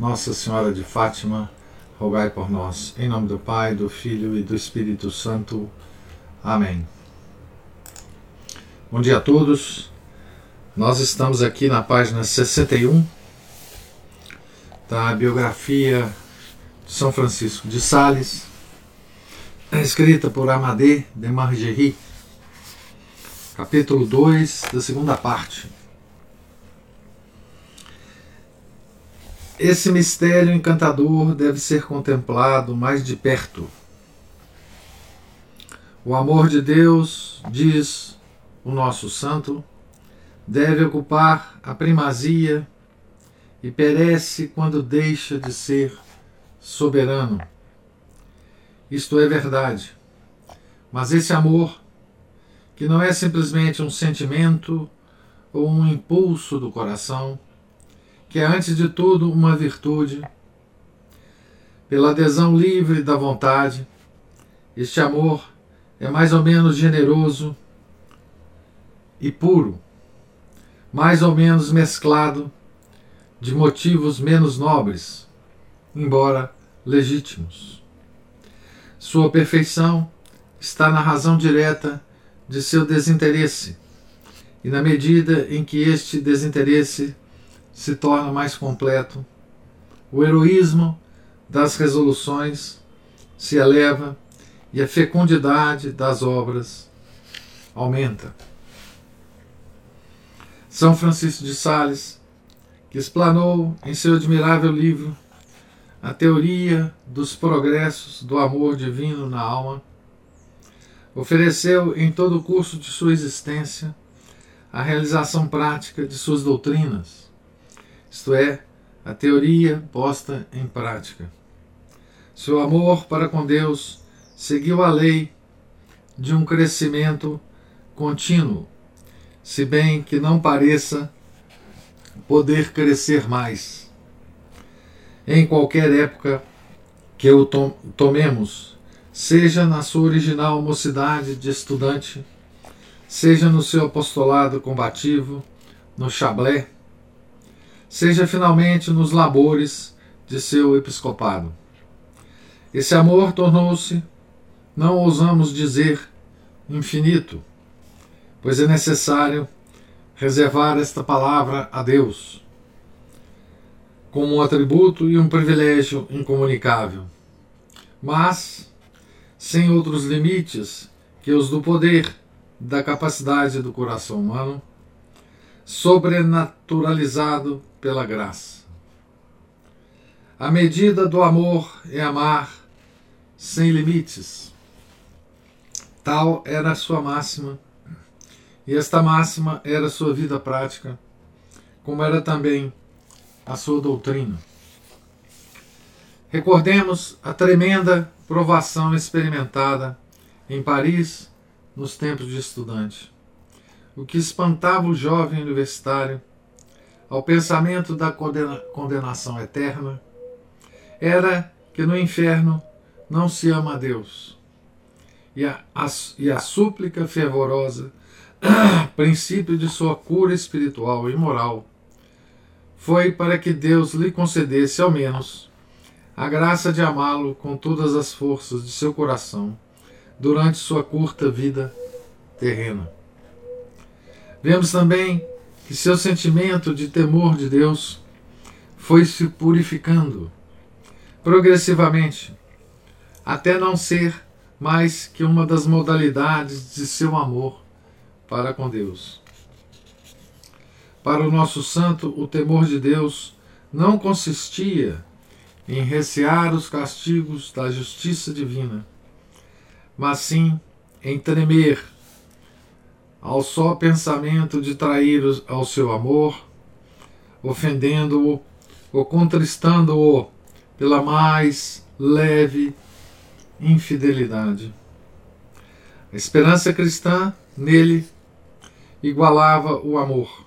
Nossa Senhora de Fátima, rogai por nós. Em nome do Pai, do Filho e do Espírito Santo. Amém. Bom dia a todos. Nós estamos aqui na página 61 da biografia de São Francisco de Sales, escrita por Amadé de Margerie, capítulo 2, da segunda parte. Esse mistério encantador deve ser contemplado mais de perto. O amor de Deus, diz o nosso santo, deve ocupar a primazia e perece quando deixa de ser soberano. Isto é verdade. Mas esse amor, que não é simplesmente um sentimento ou um impulso do coração, que é antes de tudo uma virtude, pela adesão livre da vontade, este amor é mais ou menos generoso e puro, mais ou menos mesclado de motivos menos nobres, embora legítimos. Sua perfeição está na razão direta de seu desinteresse e na medida em que este desinteresse se torna mais completo, o heroísmo das resoluções se eleva e a fecundidade das obras aumenta. São Francisco de Sales, que explanou em seu admirável livro a teoria dos progressos do amor divino na alma, ofereceu em todo o curso de sua existência a realização prática de suas doutrinas isto é, a teoria posta em prática. Seu amor para com Deus seguiu a lei de um crescimento contínuo, se bem que não pareça poder crescer mais. Em qualquer época que o tomemos, seja na sua original mocidade de estudante, seja no seu apostolado combativo, no Chablé, seja finalmente nos labores de seu episcopado. Esse amor tornou-se, não ousamos dizer, infinito, pois é necessário reservar esta palavra a Deus como um atributo e um privilégio incomunicável, mas sem outros limites que os do poder, da capacidade do coração humano, sobrenaturalizado pela graça. A medida do amor é amar sem limites. Tal era a sua máxima, e esta máxima era a sua vida prática, como era também a sua doutrina. Recordemos a tremenda provação experimentada em Paris nos tempos de estudante. O que espantava o jovem universitário ao pensamento da condenação eterna era que no inferno não se ama a Deus. E a, a, e a súplica fervorosa, princípio de sua cura espiritual e moral, foi para que Deus lhe concedesse ao menos a graça de amá-lo com todas as forças de seu coração durante sua curta vida terrena. Vemos também que seu sentimento de temor de Deus foi se purificando progressivamente, até não ser mais que uma das modalidades de seu amor para com Deus. Para o nosso santo, o temor de Deus não consistia em recear os castigos da justiça divina, mas sim em tremer ao só pensamento de trair ao seu amor, ofendendo-o ou contristando-o pela mais leve infidelidade. A esperança cristã nele igualava o amor.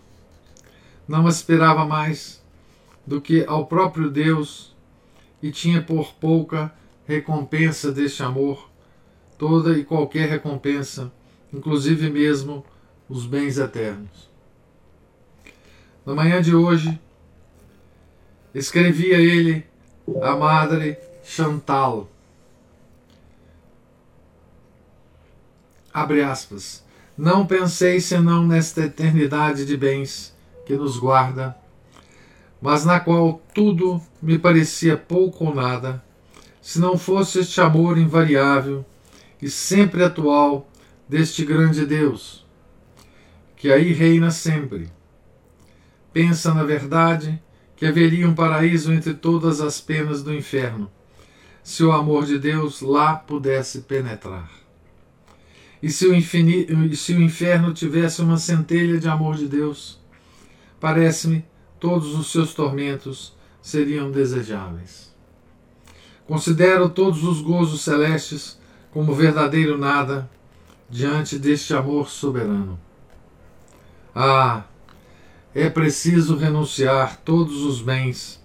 Não aspirava mais do que ao próprio Deus e tinha por pouca recompensa deste amor, toda e qualquer recompensa, inclusive mesmo os bens eternos. Na manhã de hoje, escrevia ele a Madre Chantal. Abre aspas. Não pensei senão nesta eternidade de bens que nos guarda, mas na qual tudo me parecia pouco ou nada, se não fosse este amor invariável e sempre atual deste grande Deus, que aí reina sempre. Pensa, na verdade, que haveria um paraíso entre todas as penas do inferno, se o amor de Deus lá pudesse penetrar. E se o, se o inferno tivesse uma centelha de amor de Deus, parece-me todos os seus tormentos seriam desejáveis. Considero todos os gozos celestes como verdadeiro nada diante deste amor soberano. Ah, é preciso renunciar todos os bens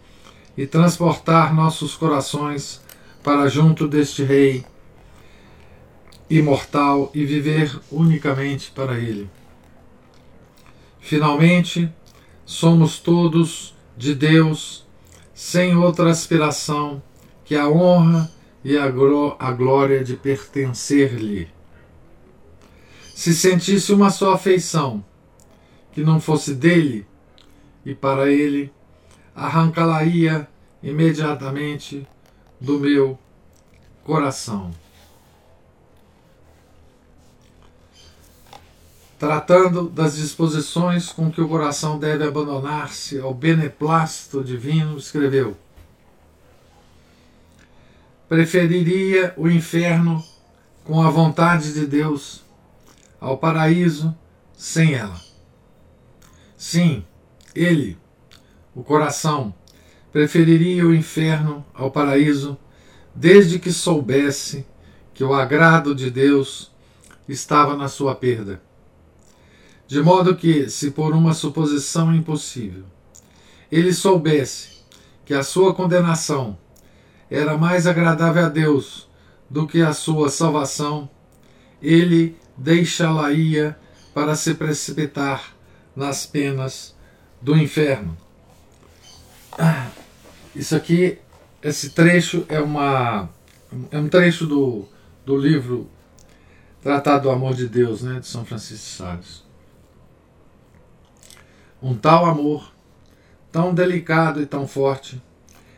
e transportar nossos corações para junto deste Rei imortal e viver unicamente para Ele. Finalmente, somos todos de Deus, sem outra aspiração que a honra e a, glória de pertencer-lhe. Se sentisse uma só afeição, que não fosse dele e para ele, arrancá-la-ia imediatamente do meu coração. Tratando das disposições com que o coração deve abandonar-se ao beneplácito divino, escreveu: Preferiria o inferno com a vontade de Deus ao paraíso sem ela. Sim, ele, o coração, preferiria o inferno ao paraíso, desde que soubesse que o agrado de Deus estava na sua perda. De modo que, se por uma suposição impossível, ele soubesse que a sua condenação era mais agradável a Deus do que a sua salvação, ele deixá-la-ia para se precipitar nas penas do inferno. Ah, isso aqui, esse trecho é uma é um trecho do, do livro Tratado do Amor de Deus, né, de São Francisco de Sales. Um tal amor, tão delicado e tão forte,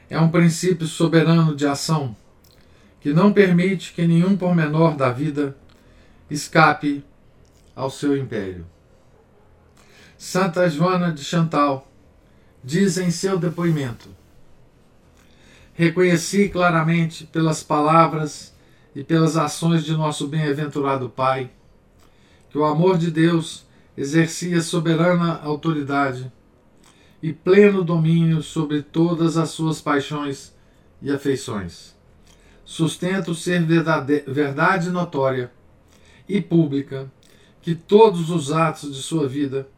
é um princípio soberano de ação que não permite que nenhum pormenor da vida escape ao seu império. Santa Joana de Chantal diz em seu depoimento: Reconheci claramente pelas palavras e pelas ações de nosso bem-aventurado Pai que o amor de Deus exercia soberana autoridade e pleno domínio sobre todas as suas paixões e afeições. Sustento ser verdade notória e pública que todos os atos de sua vida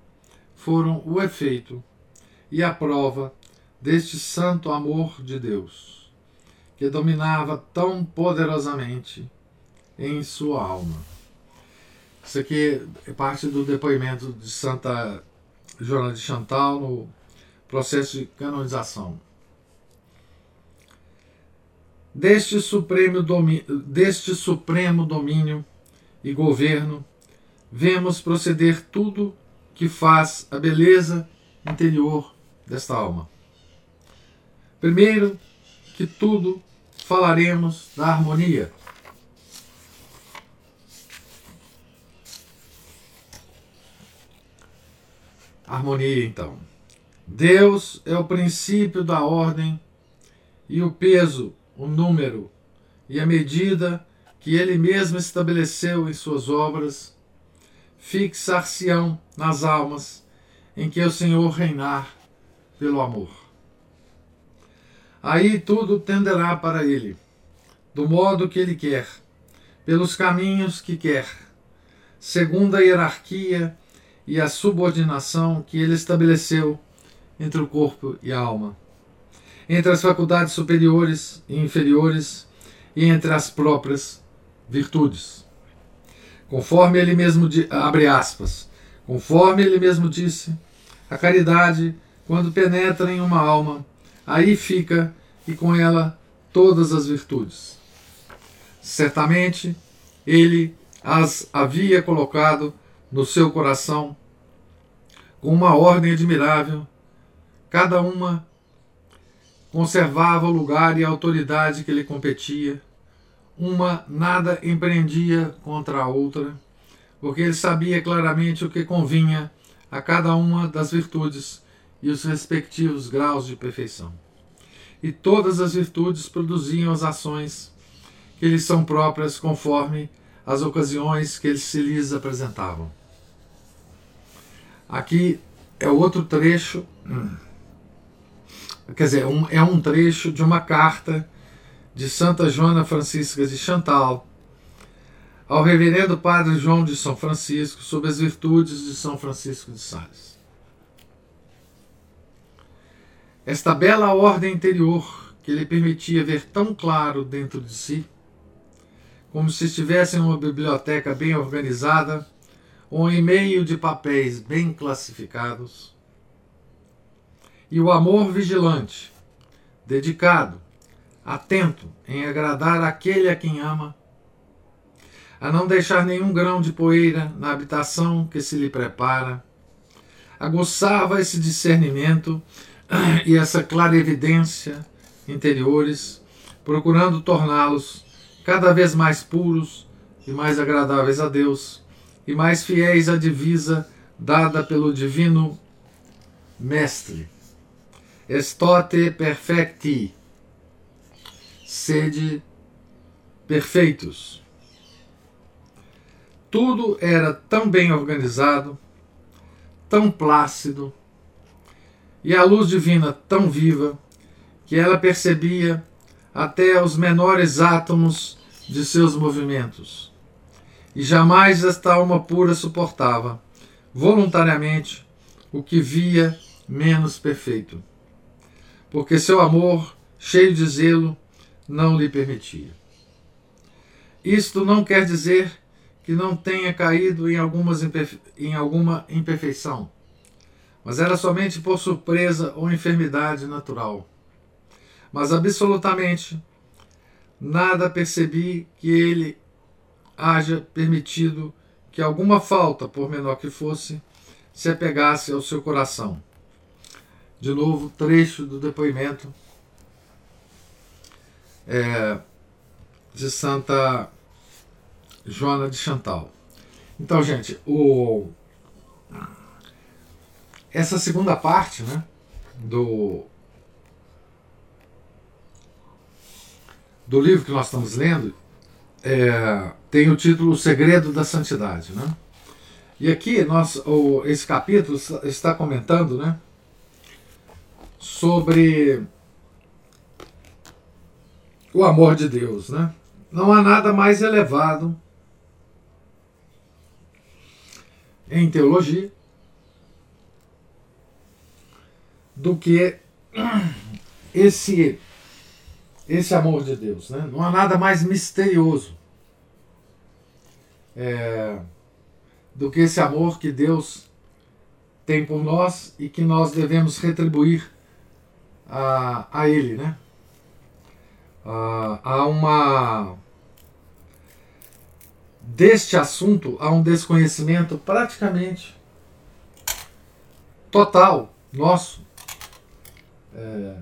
foram o efeito e a prova deste santo amor de Deus, que dominava tão poderosamente em sua alma. Isso aqui é parte do depoimento de Santa Joana de Chantal no processo de canonização. Deste supremo, domínio, deste supremo domínio e governo, vemos proceder tudo que faz a beleza interior desta alma. Primeiro que tudo, falaremos da harmonia. Harmonia, então. Deus é o princípio da ordem e o peso, o número e a medida que ele mesmo estabeleceu em suas obras fixar-se-ão nas almas em que o Senhor reinar pelo amor. aí tudo tenderá para ele, do modo que ele quer, pelos caminhos que quer, segundo a hierarquia e a subordinação que ele estabeleceu entre o corpo e a alma, entre as faculdades superiores e inferiores e entre as próprias virtudes. Conforme ele mesmo abre aspas, conforme ele mesmo disse, a caridade, quando penetra em uma alma, aí fica e com ela todas as virtudes. Certamente ele as havia colocado no seu coração com uma ordem admirável, cada uma conservava o lugar e a autoridade que lhe competia, uma nada empreendia contra a outra, porque ele sabia claramente o que convinha a cada uma das virtudes e os respectivos graus de perfeição. E todas as virtudes produziam as ações que lhes são próprias conforme as ocasiões que eles se lhes apresentavam. Aqui é outro trecho, quer dizer, um, é um trecho de uma carta de Santa Joana Francisca de Chantal ao Reverendo Padre João de São Francisco sobre as virtudes de São Francisco de Sales. Esta bela ordem interior que lhe permitia ver tão claro dentro de si, como se estivesse em uma biblioteca bem organizada, um e-mail de papéis bem classificados, e o amor vigilante, dedicado, atento em agradar aquele a quem ama, a não deixar nenhum grão de poeira na habitação que se lhe prepara, aguçava esse discernimento e essa clarevidência interiores, procurando torná-los cada vez mais puros e mais agradáveis a Deus e mais fiéis à divisa dada pelo Divino Mestre. Estote perfecti. Sede perfeitos. Tudo era tão bem organizado, tão plácido, e a luz divina tão viva, que ela percebia até os menores átomos de seus movimentos e jamais esta alma pura suportava, voluntariamente, o que via menos perfeito, porque seu amor, cheio de zelo, não lhe permitia. Isto não quer dizer que não tenha caído em, algumas em alguma imperfeição, mas era somente por surpresa ou enfermidade natural. Mas absolutamente nada percebi que ele haja permitido que alguma falta, por menor que fosse, se apegasse ao seu coração. De novo, trecho do depoimento é, de Santa Joana de Chantal. Então, gente, o, essa segunda parte né, do, do livro que nós estamos lendo é, tem o título O Segredo da Santidade. Né? E aqui nós, o, esse capítulo está comentando né, sobre o amor de Deus. Né? Não há nada mais elevado em teologia do que esse esse amor de Deus. Né? Não há nada mais misterioso é, do que esse amor que Deus tem por nós e que nós devemos retribuir a, a Ele. Né? Há uma. Deste assunto há um desconhecimento praticamente total nosso. É,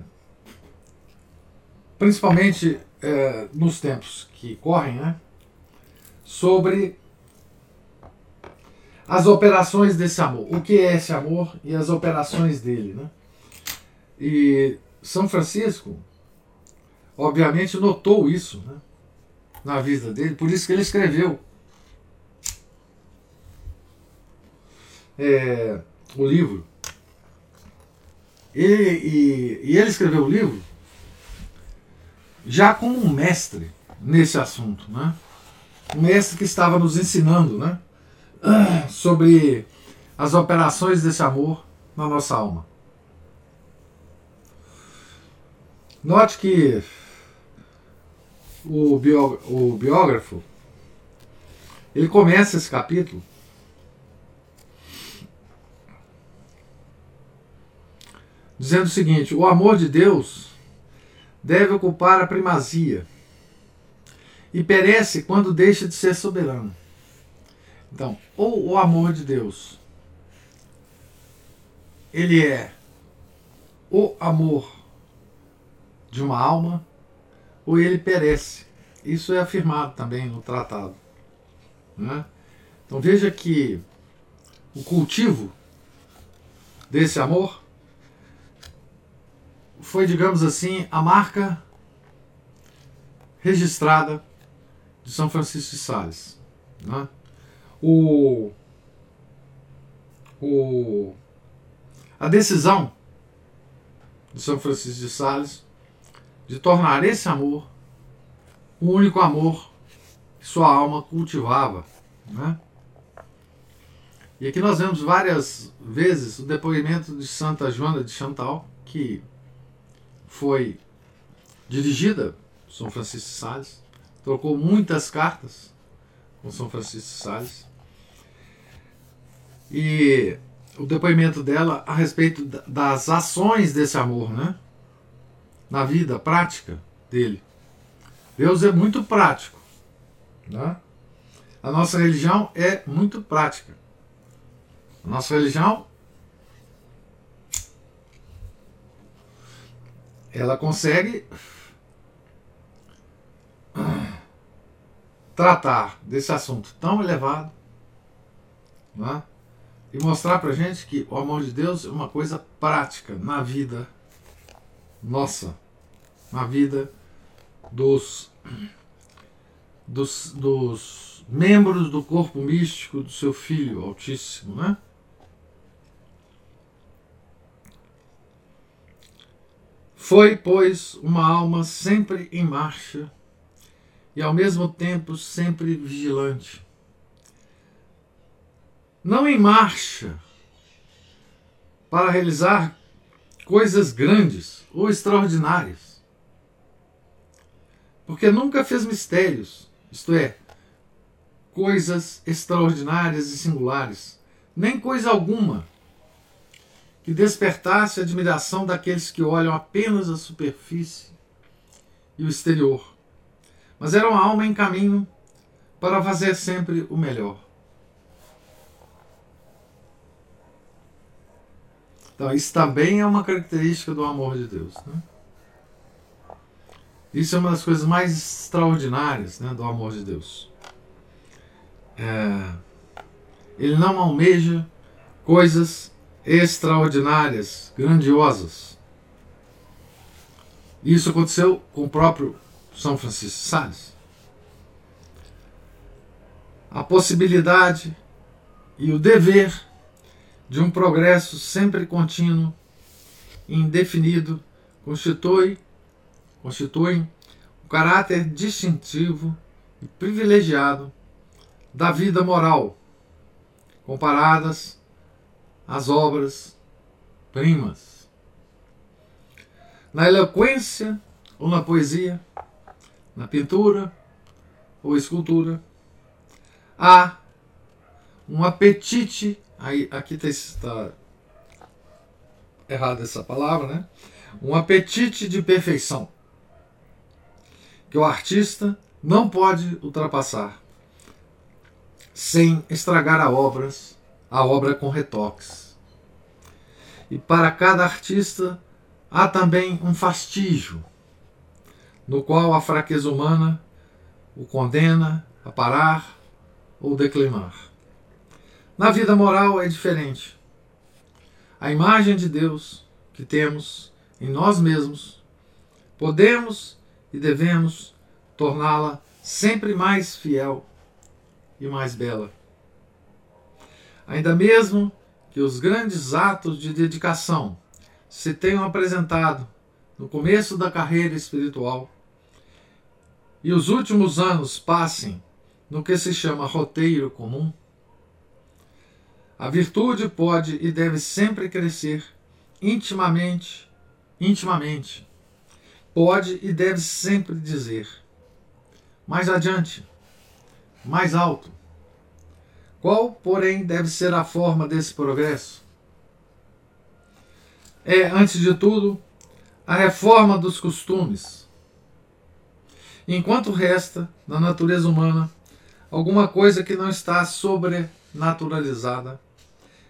principalmente é, nos tempos que correm, né, sobre as operações desse amor. O que é esse amor e as operações dele. Né? E São Francisco, obviamente, notou isso né, na vida dele, por isso que ele escreveu é, o livro. E, e, e ele escreveu o livro já como um mestre nesse assunto, né? Um mestre que estava nos ensinando, né? Sobre as operações desse amor na nossa alma. Note que o, bió, o biógrafo ele começa esse capítulo dizendo o seguinte: o amor de Deus deve ocupar a primazia e perece quando deixa de ser soberano. Então, ou o amor de Deus ele é o amor de uma alma, ou ele perece. Isso é afirmado também no tratado. Né? Então veja que o cultivo desse amor foi, digamos assim, a marca registrada de São Francisco de Sales. Né? O, o, a decisão de São Francisco de Sales de tornar esse amor o único amor que sua alma cultivava. Né? E aqui nós vemos várias vezes o depoimento de Santa Joana de Chantal, que foi dirigida por São Francisco de Sales, trocou muitas cartas com São Francisco de Sales. E o depoimento dela a respeito das ações desse amor, né? Na vida prática dele. Deus é muito prático. Né? A nossa religião é muito prática. A nossa religião ela consegue tratar desse assunto tão elevado né? e mostrar para gente que o amor de Deus é uma coisa prática na vida nossa, na vida dos, dos, dos membros do corpo místico do seu Filho Altíssimo, né? Foi, pois, uma alma sempre em marcha e ao mesmo tempo sempre vigilante. Não em marcha para realizar coisas grandes ou extraordinárias, porque nunca fez mistérios, isto é, coisas extraordinárias e singulares, nem coisa alguma que despertasse a admiração daqueles que olham apenas a superfície e o exterior, mas era uma alma em caminho para fazer sempre o melhor. Então, isso também é uma característica do amor de Deus. Né? Isso é uma das coisas mais extraordinárias né, do amor de Deus. É, ele não almeja coisas extraordinárias, grandiosas. Isso aconteceu com o próprio São Francisco de Sales. A possibilidade e o dever de um progresso sempre contínuo indefinido constitui constituem o caráter distintivo e privilegiado da vida moral, comparadas às obras primas. Na eloquência ou na poesia, na pintura ou escultura, há um apetite, aí, aqui está errada essa palavra, né? Um apetite de perfeição que o artista não pode ultrapassar sem estragar a, obras, a obra com retoques. E para cada artista há também um fastígio, no qual a fraqueza humana o condena a parar ou declinar. Na vida moral é diferente. A imagem de Deus que temos em nós mesmos, podemos e devemos torná-la sempre mais fiel e mais bela. Ainda mesmo que os grandes atos de dedicação se tenham apresentado no começo da carreira espiritual, e os últimos anos passem no que se chama roteiro comum, a virtude pode e deve sempre crescer intimamente, intimamente. Pode e deve sempre dizer mais adiante, mais alto. Qual, porém, deve ser a forma desse progresso? É, antes de tudo, a reforma dos costumes. Enquanto resta, na natureza humana, alguma coisa que não está sobrenaturalizada,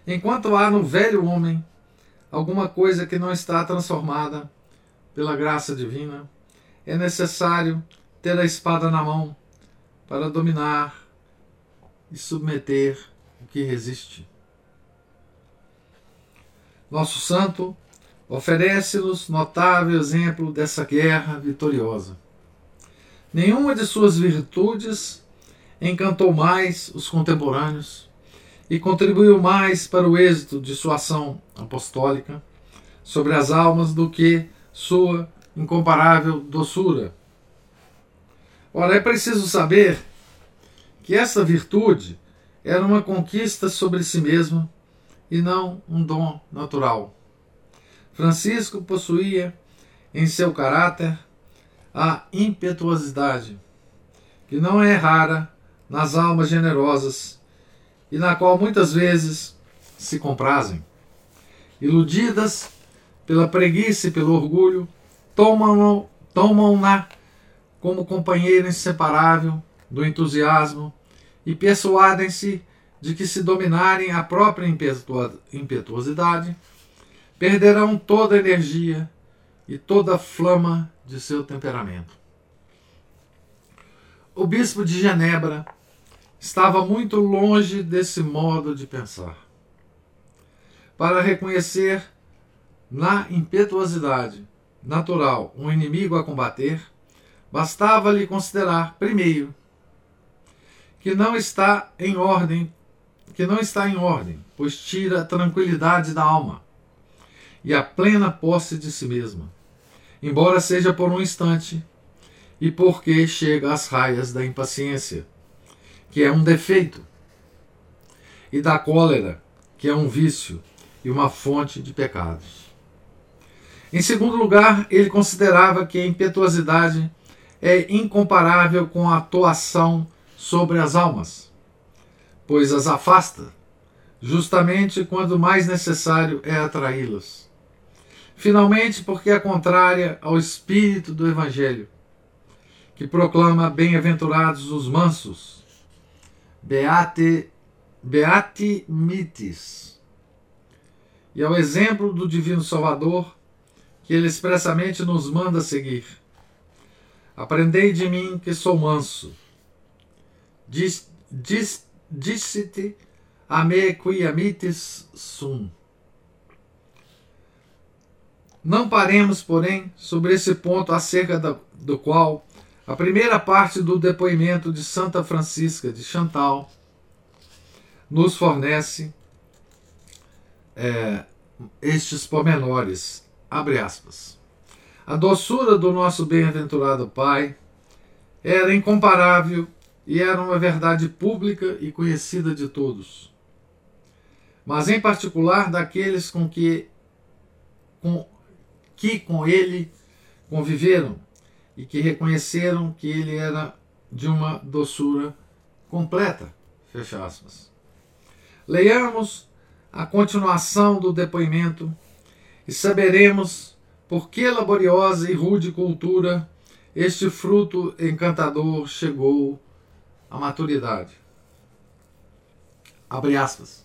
enquanto há no velho homem alguma coisa que não está transformada pela graça divina, é necessário ter a espada na mão para dominar e submeter o que resiste. Nosso santo oferece-nos notável exemplo dessa guerra vitoriosa. Nenhuma de suas virtudes encantou mais os contemporâneos e contribuiu mais para o êxito de sua ação apostólica sobre as almas do que sua incomparável doçura. Ora, é preciso saber que essa virtude era uma conquista sobre si mesma e não um dom natural. Francisco possuía em seu caráter a impetuosidade, que não é rara nas almas generosas e na qual muitas vezes se comprazem. Iludidas pela preguiça e pelo orgulho, tomam-na tomam como companheira inseparável do entusiasmo e persuadem-se de que, se dominarem a própria impetuosidade, perderão toda a energia e toda a flama de seu temperamento. O bispo de Genebra estava muito longe desse modo de pensar. Para reconhecer na impetuosidade natural um inimigo a combater, bastava-lhe considerar, primeiro, que não está em ordem, que não está em ordem, pois tira a tranquilidade da alma e a plena posse de si mesma, embora seja por um instante, e porque chega às raias da impaciência, que é um defeito, e da cólera, que é um vício e uma fonte de pecados. Em segundo lugar, ele considerava que a impetuosidade é incomparável com a atuação sobre as almas, pois as afasta, justamente quando mais necessário é atraí-las. Finalmente, porque é contrária ao espírito do Evangelho, que proclama bem-aventurados os mansos, beate, beati mitis, e ao exemplo do Divino Salvador, que ele expressamente nos manda seguir. Aprendei de mim que sou manso Dicite a me qui amitis sum. Não paremos, porém, sobre esse ponto acerca do, do qual a primeira parte do depoimento de Santa Francisca de Chantal nos fornece é, estes pormenores. Abre aspas. A doçura do nosso bem-aventurado Pai era incomparável e era uma verdade pública e conhecida de todos, mas em particular daqueles com que com, que com ele conviveram e que reconheceram que ele era de uma doçura completa. Fecha aspas. Leiamos a continuação do depoimento e saberemos por que laboriosa e rude cultura este fruto encantador chegou a maturidade. Abre aspas.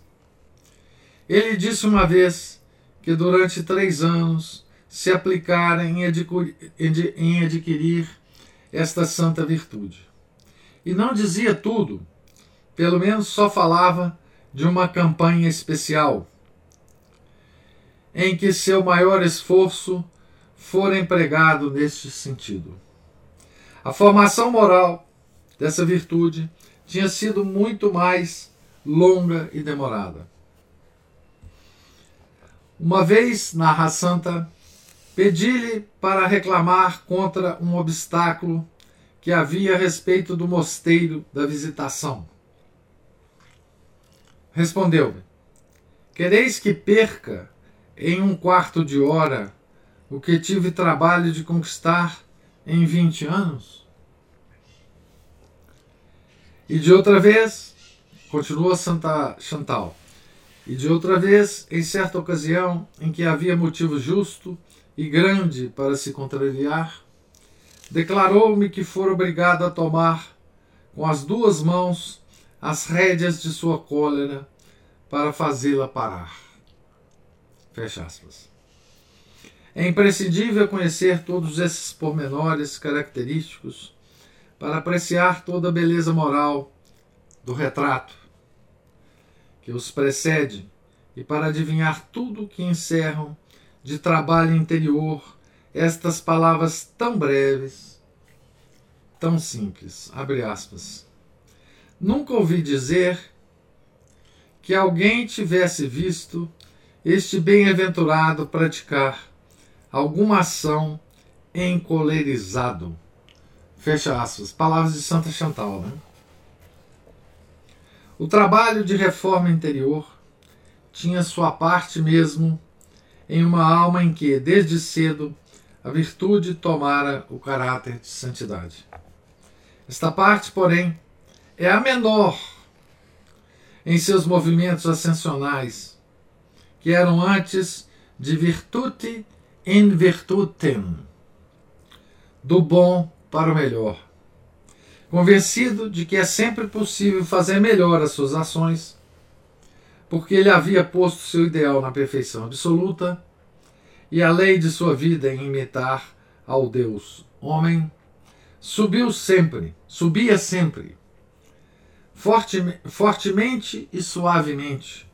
Ele disse uma vez que durante três anos se aplicara em adquirir esta santa virtude. E não dizia tudo, pelo menos só falava de uma campanha especial, em que seu maior esforço fora empregado neste sentido. A formação moral dessa virtude tinha sido muito mais longa e demorada. Uma vez, narra Santa, pedi-lhe para reclamar contra um obstáculo que havia a respeito do mosteiro da visitação. Respondeu-me: Quereis que perca em um quarto de hora o que tive trabalho de conquistar em vinte anos? E de outra vez, continua Santa Chantal, e de outra vez, em certa ocasião em que havia motivo justo e grande para se contrariar, declarou-me que fora obrigado a tomar com as duas mãos as rédeas de sua cólera para fazê-la parar. Fecha aspas. É imprescindível conhecer todos esses pormenores característicos para apreciar toda a beleza moral do retrato que os precede e para adivinhar tudo que encerram de trabalho interior estas palavras tão breves, tão simples. Abre aspas. Nunca ouvi dizer que alguém tivesse visto este bem-aventurado praticar alguma ação encolerizado. Fecha aspas. Palavras de Santa Chantal. Né? O trabalho de reforma interior tinha sua parte mesmo em uma alma em que, desde cedo, a virtude tomara o caráter de santidade. Esta parte, porém, é a menor em seus movimentos ascensionais, que eram antes de virtute in virtutem, do bom para o melhor. Convencido de que é sempre possível fazer melhor as suas ações, porque ele havia posto seu ideal na perfeição absoluta e a lei de sua vida em imitar ao Deus homem, subiu sempre, subia sempre, fortemente e suavemente,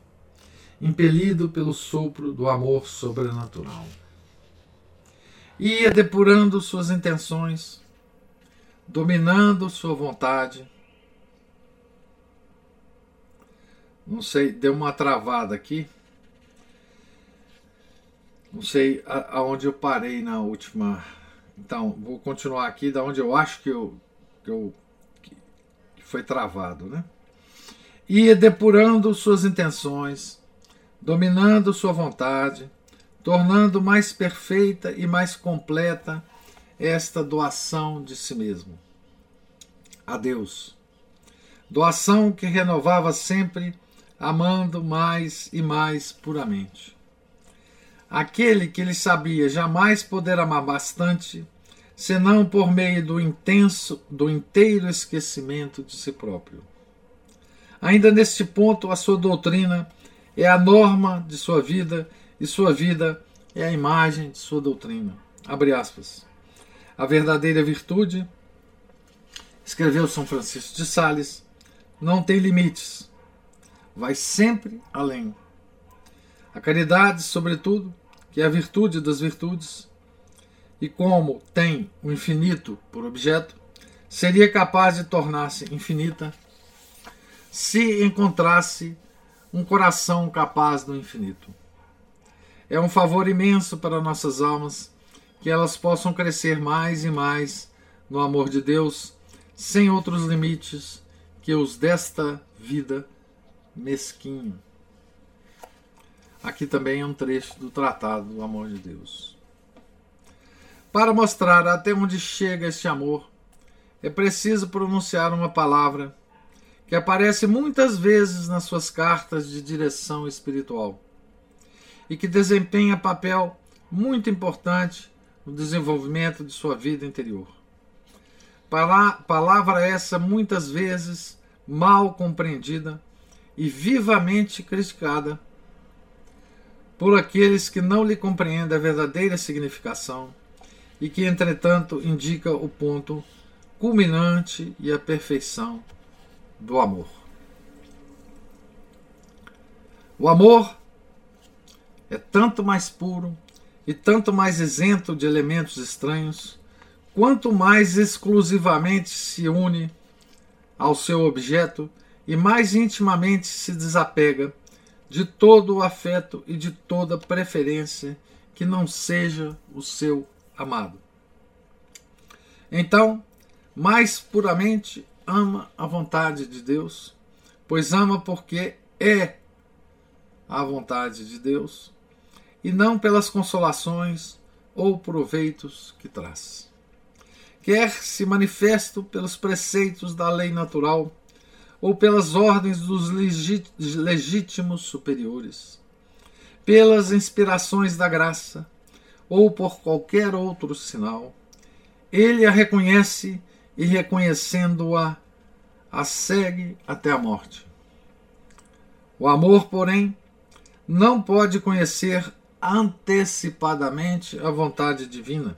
impelido pelo sopro do amor sobrenatural ia depurando suas intenções, dominando sua vontade. Não sei, deu uma travada aqui. Não sei aonde eu parei na última. Então, vou continuar aqui da onde eu acho que eu, que, eu, que foi travado, né? Ia depurando suas intenções, dominando sua vontade, tornando mais perfeita e mais completa esta doação de si mesmo a Deus. Doação que renovava sempre, amando mais e mais puramente. Aquele que ele sabia jamais poder amar bastante, senão por meio do intenso, do inteiro esquecimento de si próprio. Ainda neste ponto, a sua doutrina é a norma de sua vida e sua vida é a imagem de sua doutrina. Abre aspas. A verdadeira virtude, escreveu São Francisco de Sales, não tem limites, vai sempre além. A caridade, sobretudo, que é a virtude das virtudes, e como tem o infinito por objeto, seria capaz de tornar-se infinita se encontrasse um coração capaz do infinito. É um favor imenso para nossas almas que elas possam crescer mais e mais no amor de Deus, sem outros limites que os desta vida mesquinho. Aqui também é um trecho do Tratado do Amor de Deus. Para mostrar até onde chega este amor, é preciso pronunciar uma palavra que aparece muitas vezes nas suas cartas de direção espiritual e que desempenha papel muito importante no desenvolvimento de sua vida interior. Palavra essa muitas vezes mal compreendida e vivamente criticada por aqueles que não lhe compreendem a verdadeira significação e que, entretanto, indica o ponto culminante e a perfeição do amor. O amor é tanto mais puro e tanto mais isento de elementos estranhos, quanto mais exclusivamente se une ao seu objeto e mais intimamente se desapega de todo o afeto e de toda preferência que não seja o seu amado. Então, mais puramente ama a vontade de Deus, pois ama porque é a vontade de Deus e não pelas consolações ou proveitos que traz. Quer se manifesto pelos preceitos da lei natural ou pelas ordens dos legítimos superiores, pelas inspirações da graça ou por qualquer outro sinal, ele a reconhece e, reconhecendo-a, a segue até a morte. O amor, porém, não pode conhecer antecipadamente a vontade divina,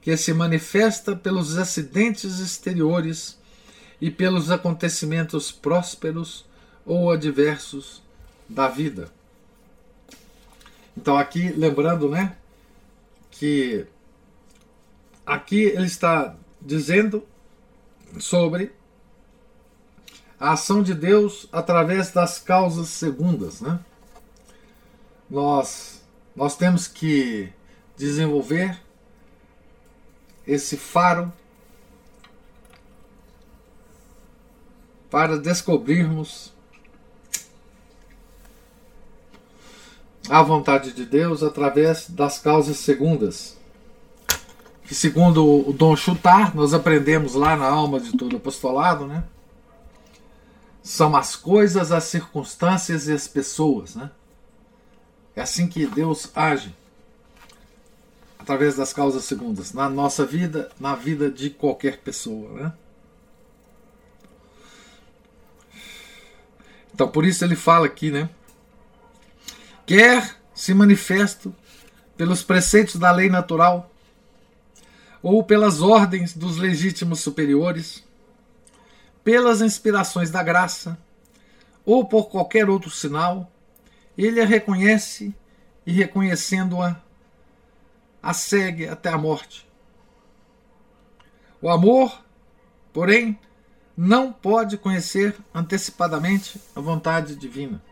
que se manifesta pelos acidentes exteriores e pelos acontecimentos prósperos ou adversos da vida. Então aqui lembrando, né, que aqui ele está dizendo sobre a ação de Deus através das causas segundas, né? Nós nós temos que desenvolver esse faro para descobrirmos a vontade de Deus através das causas segundas. Que segundo o Dom Chutar, nós aprendemos lá na alma de todo apostolado, né? São as coisas, as circunstâncias e as pessoas, né? É assim que Deus age através das causas segundas, na nossa vida, na vida de qualquer pessoa. Né? Então, por isso ele fala aqui, né? Quer se manifesto pelos preceitos da lei natural ou pelas ordens dos legítimos superiores, pelas inspirações da graça ou por qualquer outro sinal, ele a reconhece e, reconhecendo-a, a segue até a morte. O amor, porém, não pode conhecer antecipadamente a vontade divina,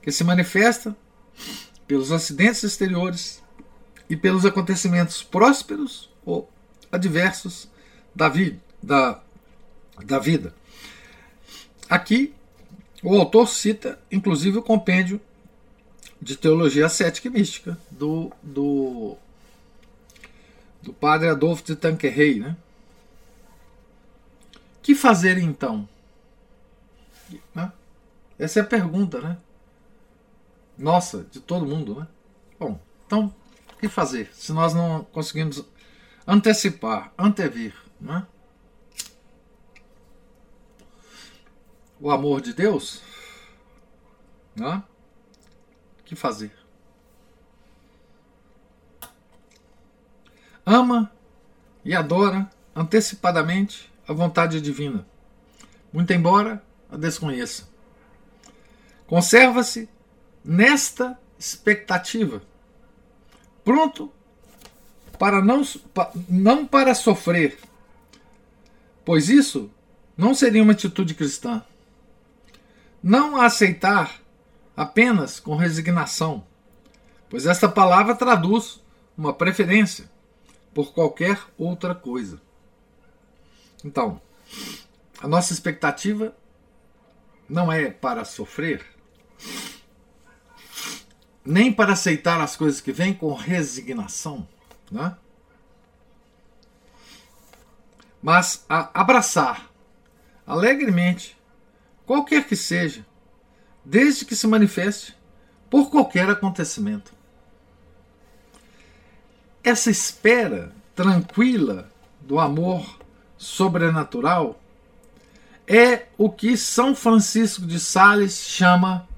que se manifesta pelos acidentes exteriores e pelos acontecimentos prósperos ou adversos da, vi da, da vida. Aqui, o autor cita, inclusive, o compêndio de teologia cética e mística do, do, do padre Adolfo de Tanquerrey. Né? que fazer então? Né? Essa é a pergunta, né? Nossa, de todo mundo, né? Bom, então, o que fazer se nós não conseguimos antecipar, antevir, né? O amor de Deus, né? que fazer. Ama e adora antecipadamente a vontade divina, muito embora a desconheça. Conserva-se nesta expectativa, pronto para não, não para sofrer, pois isso não seria uma atitude cristã. Não aceitar apenas com resignação, pois esta palavra traduz uma preferência por qualquer outra coisa. Então, a nossa expectativa não é para sofrer, nem para aceitar as coisas que vêm com resignação, né? mas abraçar alegremente qualquer que seja desde que se manifeste por qualquer acontecimento. Essa espera tranquila do amor sobrenatural é o que São Francisco de Sales chama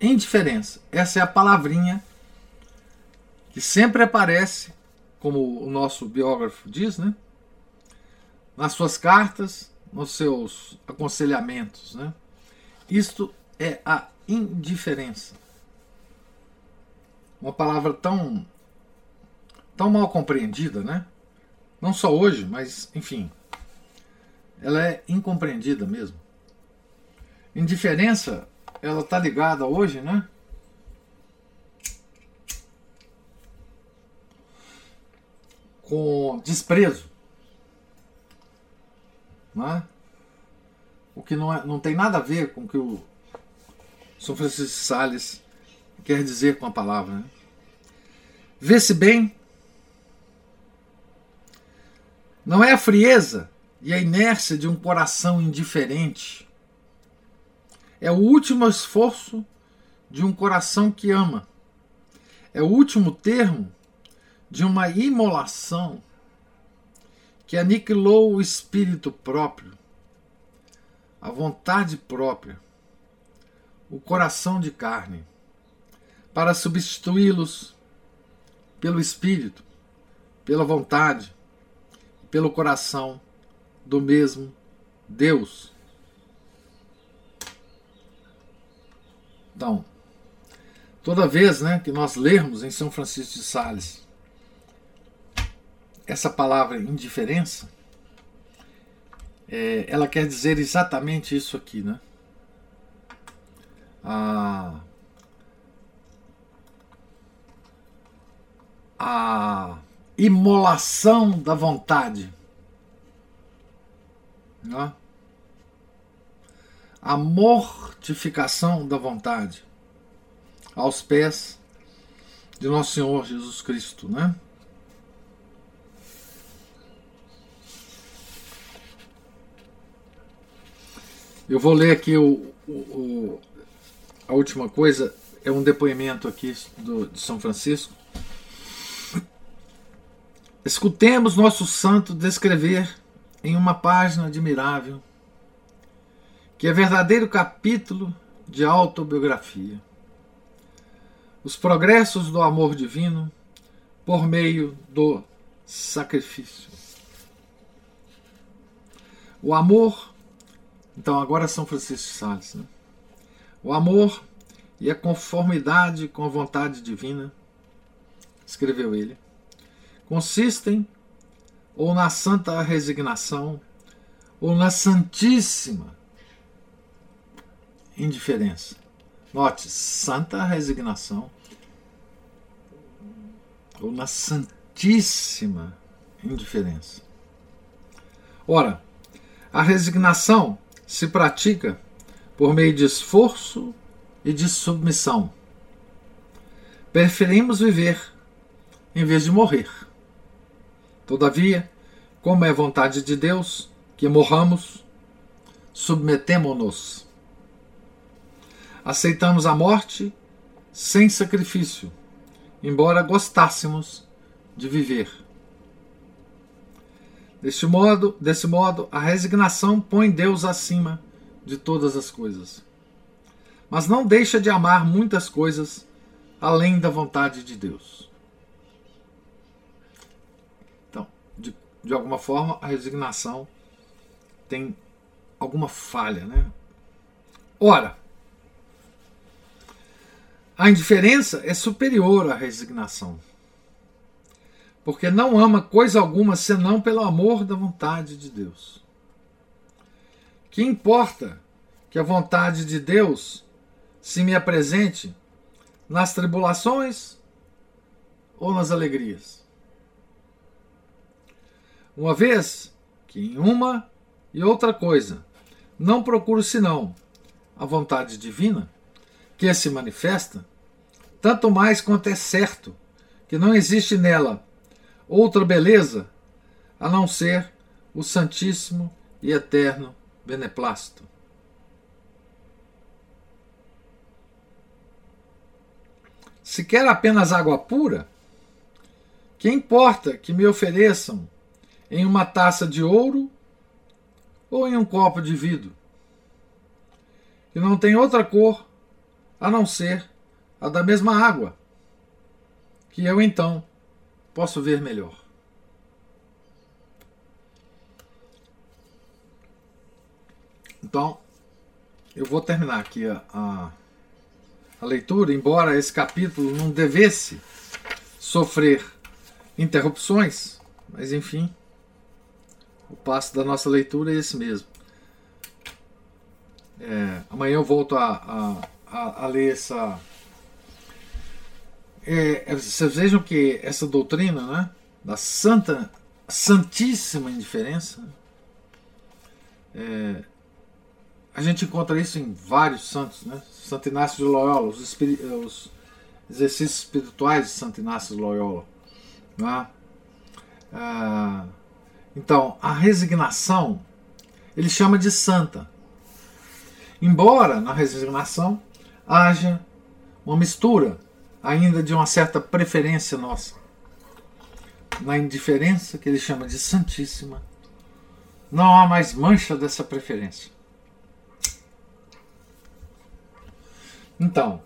indiferença. Essa é a palavrinha que sempre aparece, como o nosso biógrafo diz, né? nas suas cartas, nos seus aconselhamentos. Né? Isto é a indiferença. Uma palavra tão tão mal compreendida, né? Não só hoje, mas enfim. Ela é incompreendida mesmo. Indiferença, ela está ligada hoje, né? Com desprezo. não é? o que não, é, não tem nada a ver com o que o São Francisco de Sales quer dizer com a palavra. Né? Vê-se bem, não é a frieza e a inércia de um coração indiferente, é o último esforço de um coração que ama, é o último termo de uma imolação que aniquilou o espírito próprio a vontade própria, o coração de carne, para substituí-los pelo espírito, pela vontade, pelo coração do mesmo Deus. Então, toda vez né, que nós lermos em São Francisco de Sales essa palavra indiferença, é, ela quer dizer exatamente isso aqui, né? A, a imolação da vontade, né? a mortificação da vontade aos pés de Nosso Senhor Jesus Cristo, né? Eu vou ler aqui o, o, o, a última coisa, é um depoimento aqui do, de São Francisco. Escutemos nosso santo descrever em uma página admirável, que é verdadeiro capítulo de autobiografia, os progressos do amor divino por meio do sacrifício. O amor então, agora São Francisco de Sales. Né? O amor e a conformidade com a vontade divina, escreveu ele, consistem ou na santa resignação ou na santíssima indiferença. Note, santa resignação ou na santíssima indiferença. Ora, a resignação se pratica por meio de esforço e de submissão. Preferimos viver em vez de morrer. Todavia, como é vontade de Deus que morramos, submetemo-nos. Aceitamos a morte sem sacrifício, embora gostássemos de viver. Deste modo, desse modo, a resignação põe Deus acima de todas as coisas. Mas não deixa de amar muitas coisas além da vontade de Deus. Então, de, de alguma forma, a resignação tem alguma falha, né? Ora, a indiferença é superior à resignação porque não ama coisa alguma senão pelo amor da vontade de Deus. Que importa que a vontade de Deus se me apresente nas tribulações ou nas alegrias? Uma vez que em uma e outra coisa não procuro senão a vontade divina, que se manifesta, tanto mais quanto é certo que não existe nela outra beleza a não ser o Santíssimo e Eterno Beneplácito. Se quer apenas água pura, que importa que me ofereçam em uma taça de ouro ou em um copo de vidro, que não tem outra cor a não ser a da mesma água, que eu então posso ver melhor. Então, eu vou terminar aqui a, a, a, leitura, embora esse capítulo não devesse sofrer interrupções, mas enfim, o passo da nossa leitura é esse mesmo. É, amanhã eu volto a, a, a ler essa é, é, vocês vejam que essa doutrina né, da santa, santíssima indiferença É, a gente encontra isso em vários santos, né? Santo Inácio de Loyola, os, os exercícios espirituais de Santo Inácio de Loyola. Né? Ah, então, a resignação ele chama de santa. Embora na resignação haja uma mistura ainda de uma certa preferência nossa. Na indiferença, que ele chama de santíssima, não há mais mancha dessa preferência. Então,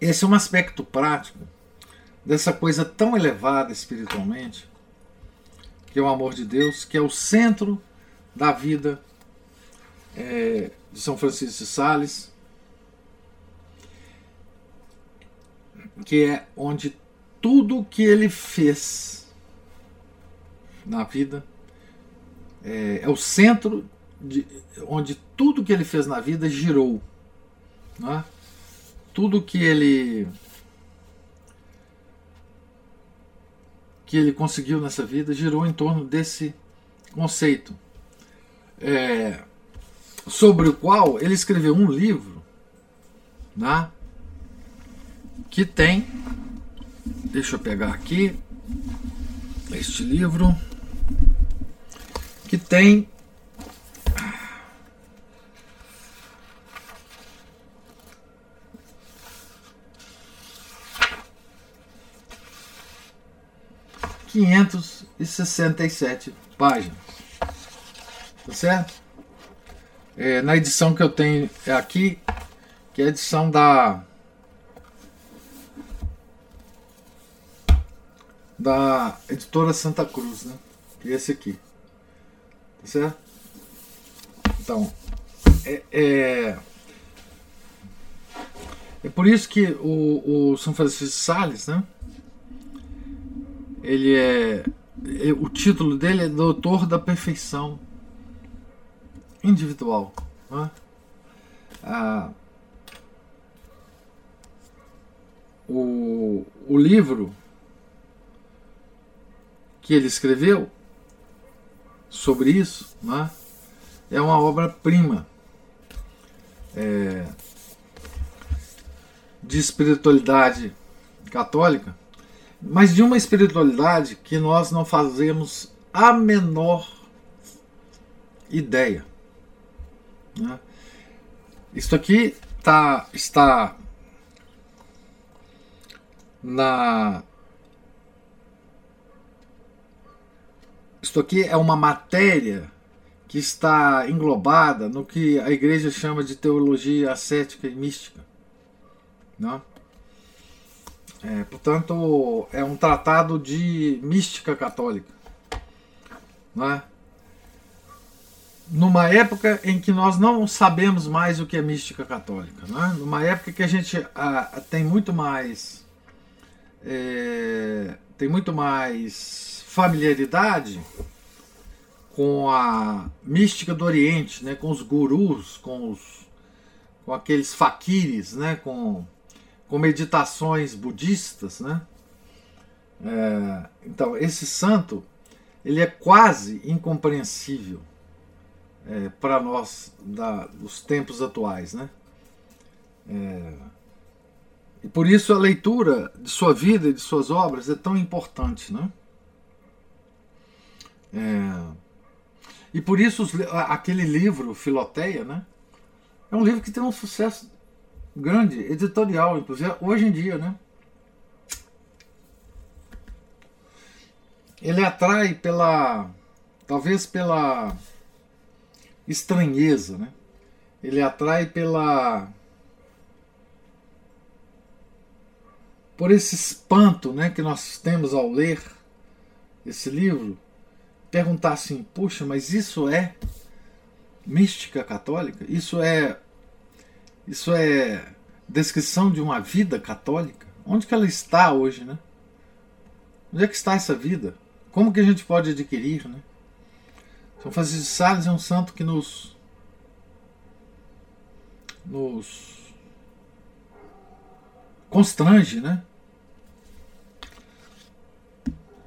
esse é um aspecto prático dessa coisa tão elevada espiritualmente, que é o amor de Deus, que é o centro da vida é, de São Francisco de Sales, que é onde tudo que ele fez na vida é, é o centro de, onde tudo que ele fez na vida girou. Né? Tudo que ele que ele conseguiu nessa vida girou em torno desse conceito, é, sobre o qual ele escreveu um livro, né, que tem, deixa eu pegar aqui, este livro, que tem quinhentos e sessenta e sete páginas. Tá certo? É, na edição que eu tenho aqui, que é a edição da da editora Santa Cruz, né? É esse aqui. Tá certo? Então, é, é, é por isso que o, o São Francisco de Sales, né? Ele é, é o título dele é Doutor da Perfeição Individual. Né? Ah, o, o livro que ele escreveu sobre isso né, é uma obra-prima é, de espiritualidade católica, mas de uma espiritualidade que nós não fazemos a menor ideia. Né? Isso aqui tá, está na Isto aqui é uma matéria que está englobada no que a igreja chama de teologia ascética e mística. Né? É, portanto, é um tratado de mística católica. Né? Numa época em que nós não sabemos mais o que é mística católica. Né? Numa época que a gente ah, tem muito mais. É, tem muito mais familiaridade com a mística do Oriente, né, com os gurus, com, os, com aqueles faquires, né, com, com meditações budistas. Né? É, então, esse santo ele é quase incompreensível é, para nós da, dos tempos atuais. Né? É, e por isso a leitura de sua vida e de suas obras é tão importante. Né? É, e por isso os, aquele livro, Filoteia, né, é um livro que tem um sucesso grande, editorial, inclusive hoje em dia. Né? Ele atrai pela. talvez pela estranheza, né? ele atrai pela. por esse espanto né, que nós temos ao ler esse livro perguntar assim: puxa, mas isso é mística católica? Isso é isso é descrição de uma vida católica? Onde que ela está hoje, né? Onde é que está essa vida? Como que a gente pode adquirir, né? São Francisco de Sales é um santo que nos nos constrange, né?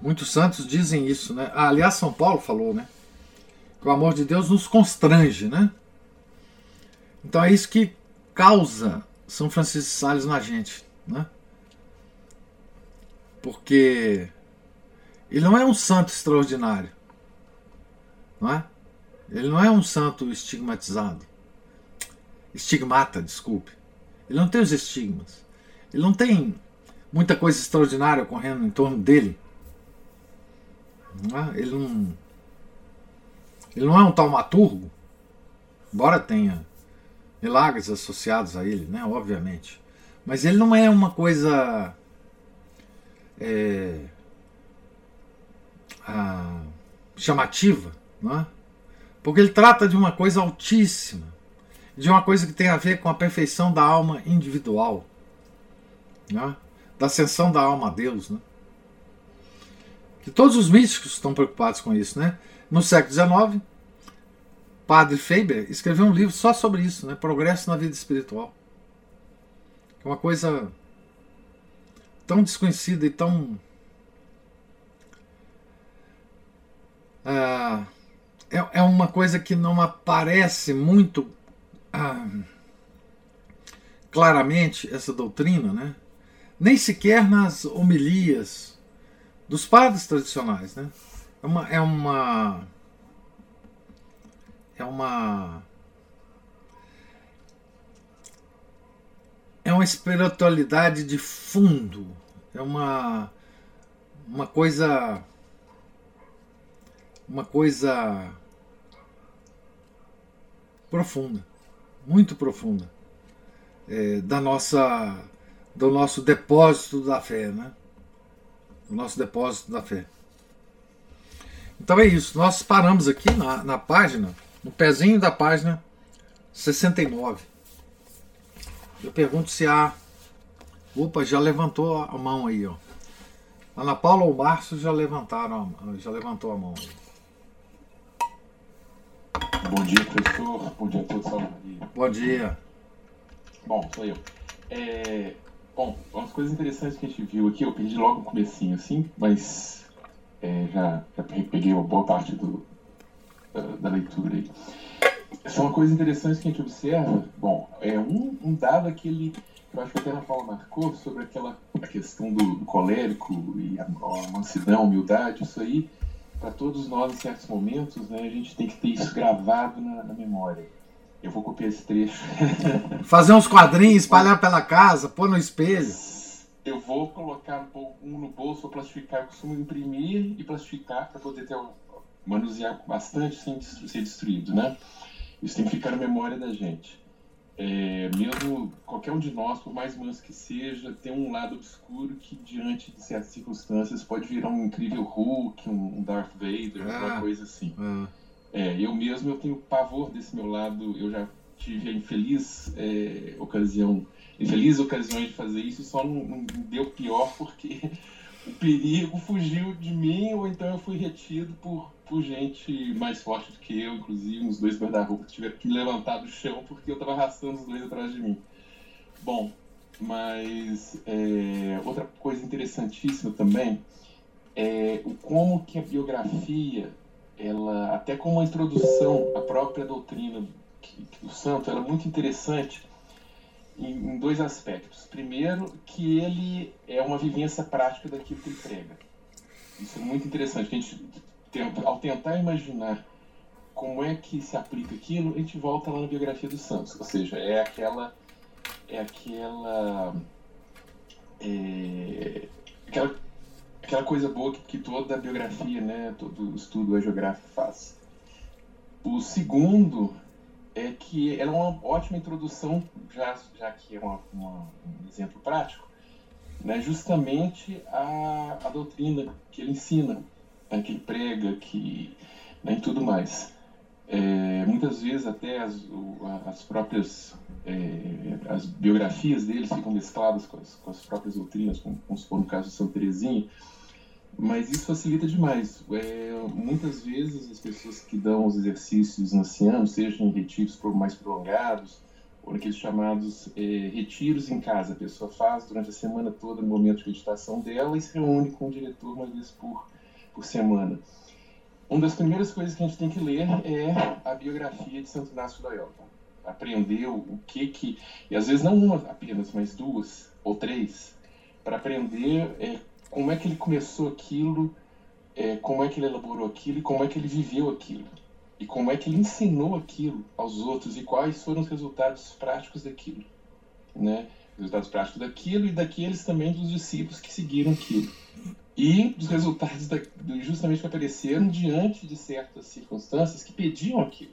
Muitos santos dizem isso, né? Ah, aliás, São Paulo falou, né? que o amor de Deus nos constrange, né? Então é isso que causa São Francisco de Sales na gente, né? Porque ele não é um santo extraordinário, não é? Ele não é um santo estigmatizado. Estigmata, desculpe. Ele não tem os estigmas. Ele não tem muita coisa extraordinária ocorrendo em torno dele. É? Ele não. Ele não é um taumaturgo, embora tenha milagres associados a ele, né? Obviamente. Mas ele não é uma coisa. É, a, chamativa, não é? Porque ele trata de uma coisa altíssima, de uma coisa que tem a ver com a perfeição da alma individual, né? da ascensão da alma a Deus. Né? Que todos os místicos estão preocupados com isso. Né? No século XIX, Padre Faber escreveu um livro só sobre isso, né? Progresso na vida espiritual. É uma coisa tão desconhecida e tão. Ah, é, é uma coisa que não aparece muito ah, claramente essa doutrina, né? nem sequer nas homilias dos padres tradicionais. Né? É uma. É uma, é uma é uma espiritualidade de fundo, é uma uma coisa uma coisa profunda, muito profunda, é, da nossa, do nosso depósito da fé, né? Do nosso depósito da fé. Então é isso. Nós paramos aqui na, na página, no pezinho da página 69. Eu pergunto se há. Opa, já levantou a mão aí, ó. Ana Paula ou Márcio já levantaram, já levantou a mão aí. Bom dia, professor. Bom dia a todos. Bom dia. Bom, sou eu. É, bom, umas coisas interessantes que a gente viu aqui, eu perdi logo no comecinho, assim, mas é, já, já peguei uma boa parte do, da, da, leitura aí. São coisas interessantes que a gente observa. Bom, é um, um dado que eu acho que até a Paula marcou sobre aquela a questão do, do colérico e a, a mansidão, a humildade, isso aí para todos nós, em certos momentos, né, a gente tem que ter isso gravado na, na memória. Eu vou copiar esse trecho. Fazer uns quadrinhos, espalhar pela casa, pôr no espelho. Eu vou colocar um no bolso, vou plastificar. Eu costumo imprimir e plastificar para poder ter manusear bastante sem ser destruído, né? Isso tem que ficar na memória da gente é, mesmo qualquer um de nós, por mais manso que seja, tem um lado obscuro que, diante de certas circunstâncias, pode virar um incrível Hulk, um Darth Vader, ah, alguma coisa assim. Ah. É, eu mesmo eu tenho pavor desse meu lado, eu já tive a infeliz é, ocasião, infeliz ocasiões de fazer isso, só não, não deu pior porque o perigo fugiu de mim ou então eu fui retido por por gente mais forte do que eu, inclusive uns dois guarda-roupa que tiveram que me levantar do chão porque eu estava arrastando os dois atrás de mim. Bom, mas é, outra coisa interessantíssima também é o como que a biografia, ela até como a introdução à própria doutrina do santo, ela é muito interessante em, em dois aspectos. Primeiro, que ele é uma vivência prática daquilo que ele prega. Isso é muito interessante. A gente ao tentar imaginar como é que se aplica aquilo, a gente volta lá na biografia dos Santos, ou seja, é aquela é aquela é, aquela, aquela coisa boa que, que toda biografia, né, todo estudo geográfico faz. O segundo é que ela é uma ótima introdução, já, já que é uma, uma, um exemplo prático, né, justamente a, a doutrina que ele ensina né, que ele prega, que né, e tudo mais. É, muitas vezes até as, as próprias é, as biografias deles ficam mescladas com as, com as próprias doutrinas, como, como se for no caso de São Teresinha, mas isso facilita demais. É, muitas vezes as pessoas que dão os exercícios ancianos, sejam em retiros mais prolongados, ou naqueles chamados é, retiros em casa, a pessoa faz durante a semana toda no momento de meditação dela e se reúne com o diretor uma vez por por semana. uma das primeiras coisas que a gente tem que ler é a biografia de Santo Inácio Loyola. Aprender o que que, e às vezes não uma apenas, mas duas ou três, para aprender é, como é que ele começou aquilo, é, como é que ele elaborou aquilo e como é que ele viveu aquilo. E como é que ele ensinou aquilo aos outros e quais foram os resultados práticos daquilo. Né? Resultados práticos daquilo e daqueles também dos discípulos que seguiram aquilo. E os resultados da, justamente que apareceram diante de certas circunstâncias que pediam aquilo.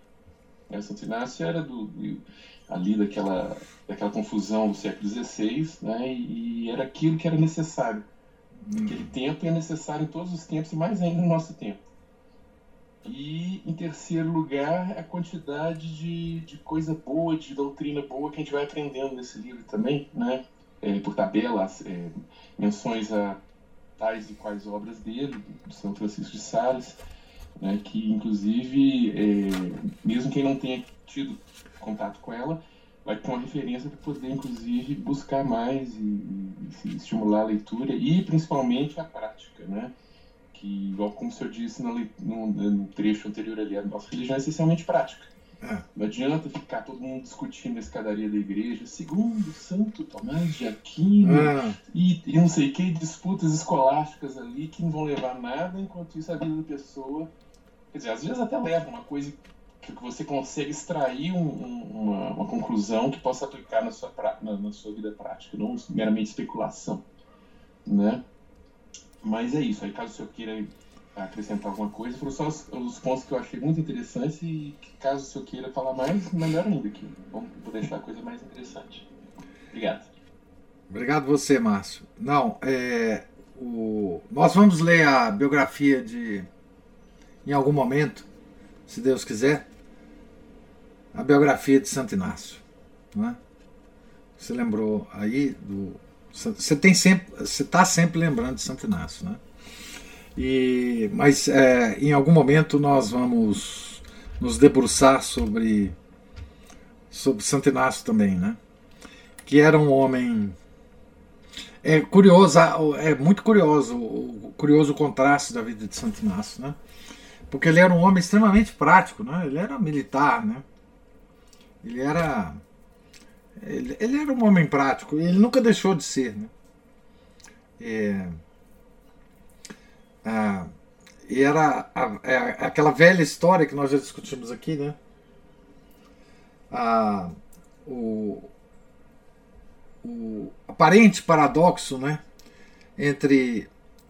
Né? Santo Inácio era do, do, ali daquela, daquela confusão do século XVI, né? e, e era aquilo que era necessário Naquele tempo é necessário em todos os tempos, e mais ainda no nosso tempo. E, em terceiro lugar, a quantidade de, de coisa boa, de doutrina boa que a gente vai aprendendo nesse livro também, né? É, por tabelas, é, menções a tais e quais obras dele, de São Francisco de Sales, né? que, inclusive, é, mesmo quem não tenha tido contato com ela, vai ter uma referência para poder, inclusive, buscar mais e, e, estimular a leitura e, principalmente, a prática, né? Que, igual como o senhor disse no, no, no trecho anterior ali, a nossa religião é essencialmente prática. É. Não adianta ficar todo mundo discutindo a escadaria da igreja, segundo Santo Tomás de Aquino, é. e, e, não sei que, disputas escolásticas ali que não vão levar nada, enquanto isso a vida da pessoa. Quer dizer, às vezes até leva uma coisa que você consegue extrair um, uma, uma, conclusão que possa aplicar na sua, na, na, sua vida prática, não meramente especulação, né? Mas é isso. Aí, caso o senhor queira acrescentar alguma coisa, foram só os, os pontos que eu achei muito interessantes e caso o senhor queira falar mais, melhor ainda, que vamos deixar a coisa mais interessante. Obrigado. Obrigado você, Márcio. Não, é, o, nós vamos ler a biografia de, em algum momento, se Deus quiser, a biografia de Santo Inácio. Não é? Você lembrou aí do. Você tem sempre, você está sempre lembrando de Santo Inácio, né? E, mas é, em algum momento nós vamos nos debruçar sobre sobre Santo Inácio também, né? Que era um homem é curioso, é muito curioso, o curioso contraste da vida de Santo Inácio, né? Porque ele era um homem extremamente prático, né? Ele era militar, né? Ele era. Ele, ele era um homem prático ele nunca deixou de ser. Né? É, a, e era a, a, é aquela velha história que nós já discutimos aqui, né? A, o, o aparente paradoxo né? entre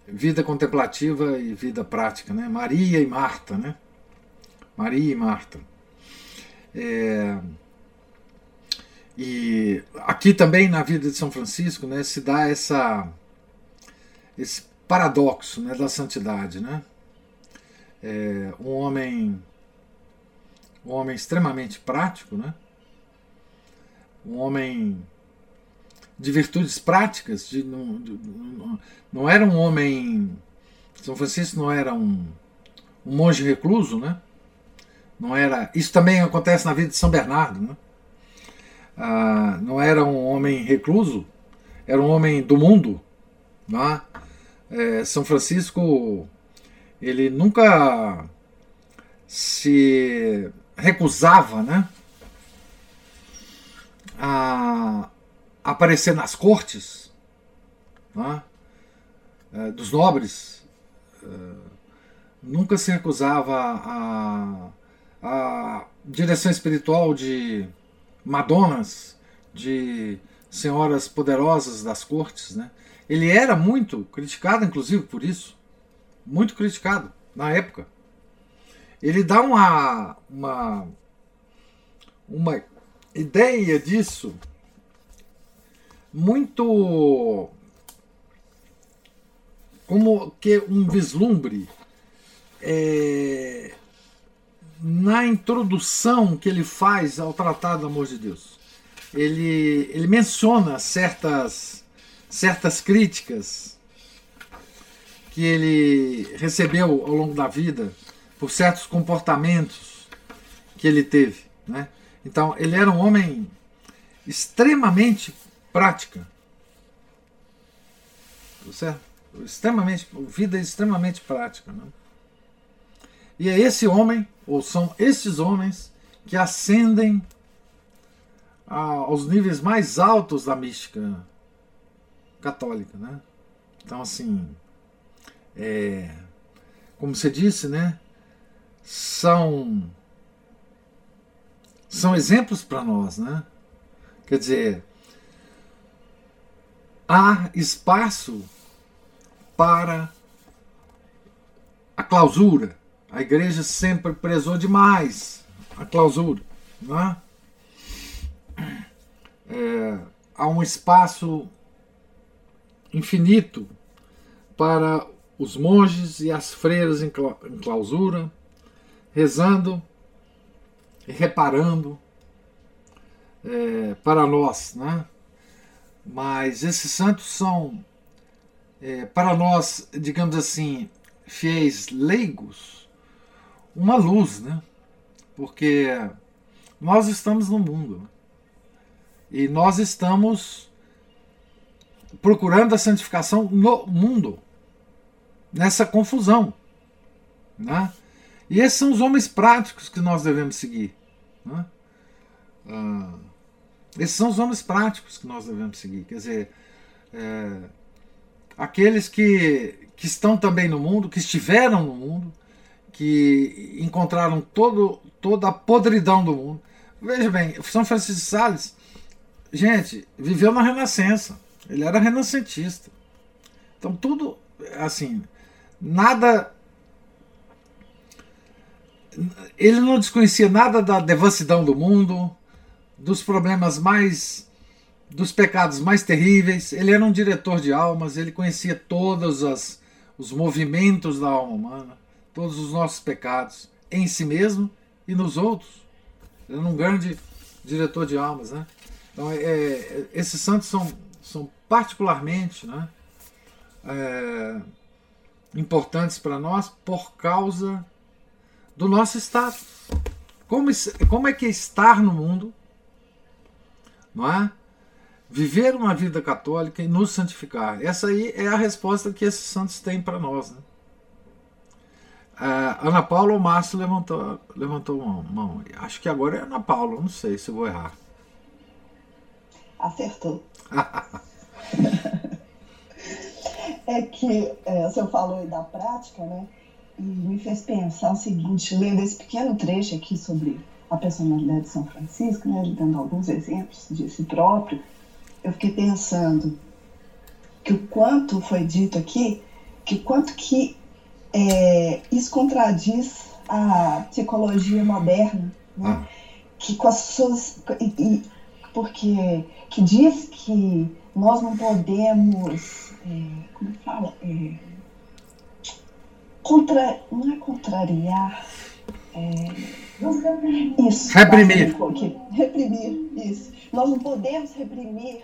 vida contemplativa e vida prática, né? Maria e Marta, né? Maria e Marta. É, e aqui também na vida de São Francisco né, se dá essa, esse paradoxo né, da santidade. Né? É, um homem um homem extremamente prático, né? um homem de virtudes práticas, de, não, de, não, não era um homem. São Francisco não era um, um monge recluso, né? Não era. Isso também acontece na vida de São Bernardo, né? Ah, não era um homem recluso, era um homem do mundo. Né? É, São Francisco ele nunca se recusava né, a aparecer nas cortes né, dos nobres, é, nunca se recusava a, a direção espiritual de madonas, de senhoras poderosas das cortes. Né? Ele era muito criticado, inclusive, por isso. Muito criticado na época. Ele dá uma, uma, uma ideia disso muito como que um vislumbre é, na introdução que ele faz ao Tratado do Amor de Deus, ele, ele menciona certas, certas críticas que ele recebeu ao longo da vida por certos comportamentos que ele teve. Né? Então, ele era um homem extremamente prática. Certo? Extremamente, vida extremamente prática. Né? E é esse homem, ou são estes homens, que ascendem aos níveis mais altos da mística católica, né? Então, assim, é, como você disse, né? São são exemplos para nós, né? Quer dizer, há espaço para a clausura. A igreja sempre prezou demais a clausura. Né? É, há um espaço infinito para os monges e as freiras em clausura, rezando e reparando é, para nós, né? Mas esses santos são, é, para nós, digamos assim, fiéis leigos, uma luz, né? Porque nós estamos no mundo né? e nós estamos procurando a santificação no mundo, nessa confusão, né? E esses são os homens práticos que nós devemos seguir. Né? Ah, esses são os homens práticos que nós devemos seguir. Quer dizer, é, aqueles que, que estão também no mundo, que estiveram no mundo, que encontraram todo, toda a podridão do mundo. Veja bem, São Francisco de Sales, gente, viveu na Renascença. Ele era renascentista. Então tudo, assim, nada ele não desconhecia nada da devassidão do mundo, dos problemas mais. dos pecados mais terríveis. Ele era um diretor de almas, ele conhecia todos as, os movimentos da alma humana, todos os nossos pecados, em si mesmo e nos outros. Ele era um grande diretor de almas. Né? Então, é, é esses santos são, são particularmente né, é, importantes para nós por causa do nosso estado. Como, como é que é estar no mundo, não é? Viver uma vida católica e nos santificar. Essa aí é a resposta que esses santos têm para nós. Né? Uh, Ana Paula ou Márcio levantou, levantou uma mão. Acho que agora é Ana Paula, não sei se vou errar. Acertou. é que é, o senhor falou da prática, né? e me fez pensar o seguinte, lendo esse pequeno trecho aqui sobre a personalidade de São Francisco, né, dando alguns exemplos de si próprio, eu fiquei pensando que o quanto foi dito aqui, que o quanto que é, isso contradiz a psicologia moderna, né, ah. que com as suas, e, e, porque que diz que nós não podemos, é, como fala, é, contra, não é contrariar, é, isso. Reprimir. Reprimir, isso. Nós não podemos reprimir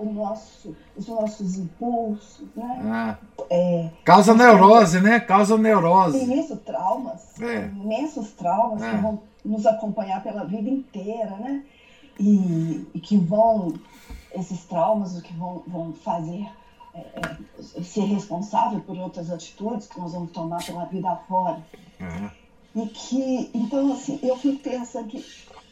o nosso, os nossos impulsos, né? Ah. É, Causa neurose, né? Causa neurose. Isso, traumas, é. imensos traumas é. que vão nos acompanhar pela vida inteira, né? E, e que vão, esses traumas, o que vão, vão fazer é, é, ser responsável por outras atitudes que nós vamos tomar pela vida afora. E que, então, assim, eu fico pensando que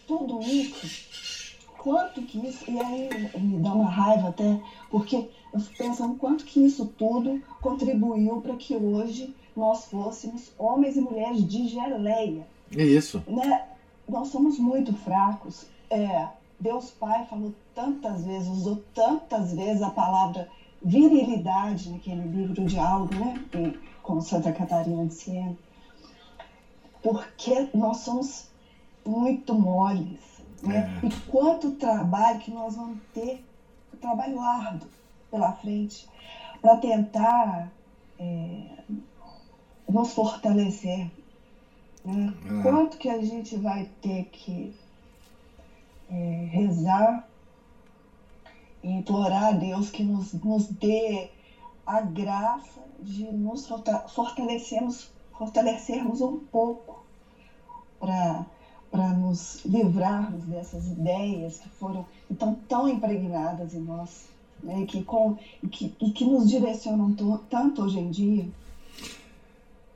tudo isso, quanto que isso, e aí me dá uma raiva até, porque eu fico pensando quanto que isso tudo contribuiu para que hoje nós fôssemos homens e mulheres de geleia. É isso. Né? Nós somos muito fracos. É, Deus Pai falou tantas vezes, usou tantas vezes a palavra virilidade naquele livro de algo, né? com Santa Catarina de Siena, porque nós somos muito moles, né? É. E quanto trabalho que nós vamos ter, trabalho árduo pela frente, para tentar é, nos fortalecer. Né? É. Quanto que a gente vai ter que é, rezar e implorar a Deus que nos, nos dê a graça de nos fortalecermos, fortalecermos um pouco para nos livrarmos dessas ideias que foram estão tão impregnadas em nós né, e, que com, que, e que nos direcionam tanto hoje em dia.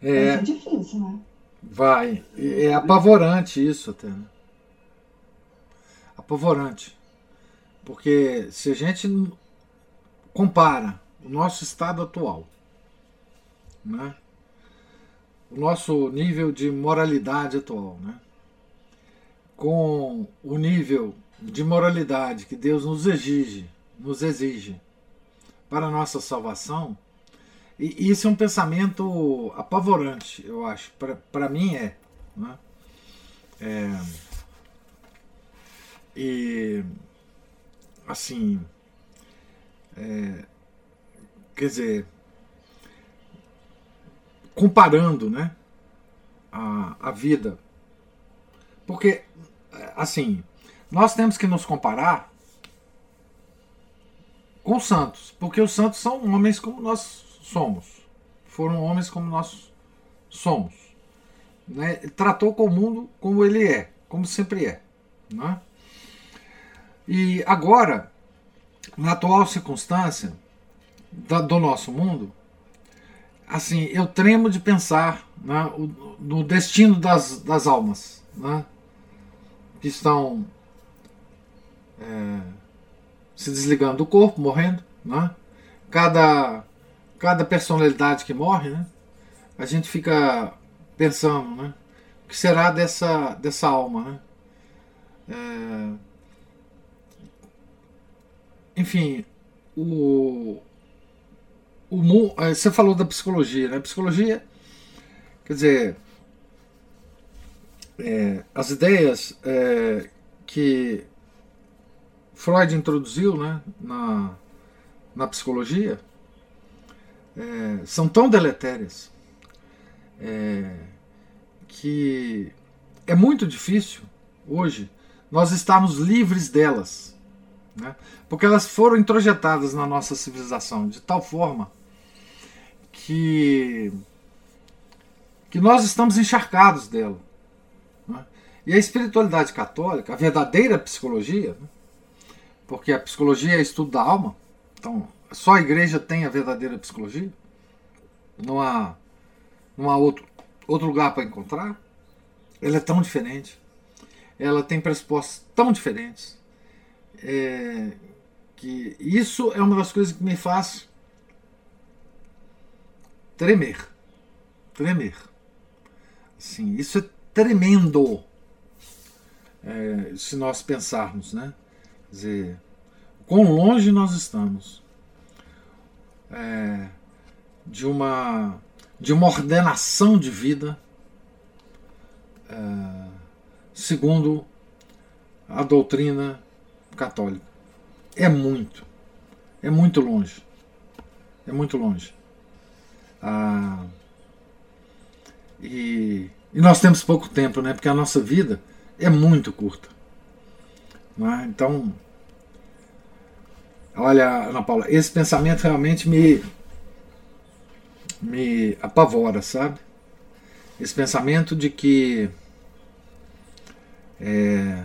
É, é difícil, né? Vai. É apavorante isso até. Né? Apavorante. Porque se a gente compara o nosso estado atual, né? o nosso nível de moralidade atual, né? Com o nível de moralidade que Deus nos exige, nos exige para a nossa salvação, e isso é um pensamento apavorante, eu acho. Para mim é, né? é. E assim, é, quer dizer, comparando, né, a, a vida, porque assim, nós temos que nos comparar com os santos, porque os santos são homens como nós somos. Foram homens como nós somos. Né? Tratou com o mundo como ele é, como sempre é. Né? E agora, na atual circunstância do nosso mundo, assim, eu tremo de pensar né, no destino das, das almas né, que estão é, se desligando do corpo, morrendo. Né? Cada, cada personalidade que morre, né, a gente fica pensando, né, o que será dessa, dessa alma, né? É, enfim, o, o, é, você falou da psicologia, né? Psicologia, quer dizer, é, as ideias é, que Freud introduziu né, na, na psicologia é, são tão deletérias é, que é muito difícil hoje nós estarmos livres delas, né? porque elas foram introjetadas na nossa civilização de tal forma que, que nós estamos encharcados dela. E a espiritualidade católica, a verdadeira psicologia, né? porque a psicologia é estudo da alma, então só a igreja tem a verdadeira psicologia, não há, não há outro, outro lugar para encontrar. Ela é tão diferente, ela tem pressupostos tão diferentes, é, que isso é uma das coisas que me faz tremer. Tremer. Assim, isso é tremendo. É, se nós pensarmos, né? Quer dizer, quão longe nós estamos é, de uma de uma ordenação de vida é, segundo a doutrina católica. É muito, é muito longe, é muito longe. Ah, e, e, nós temos pouco tempo, né? Porque a nossa vida é muito curta. É? Então, olha, Ana Paula, esse pensamento realmente me, me apavora, sabe? Esse pensamento de que é,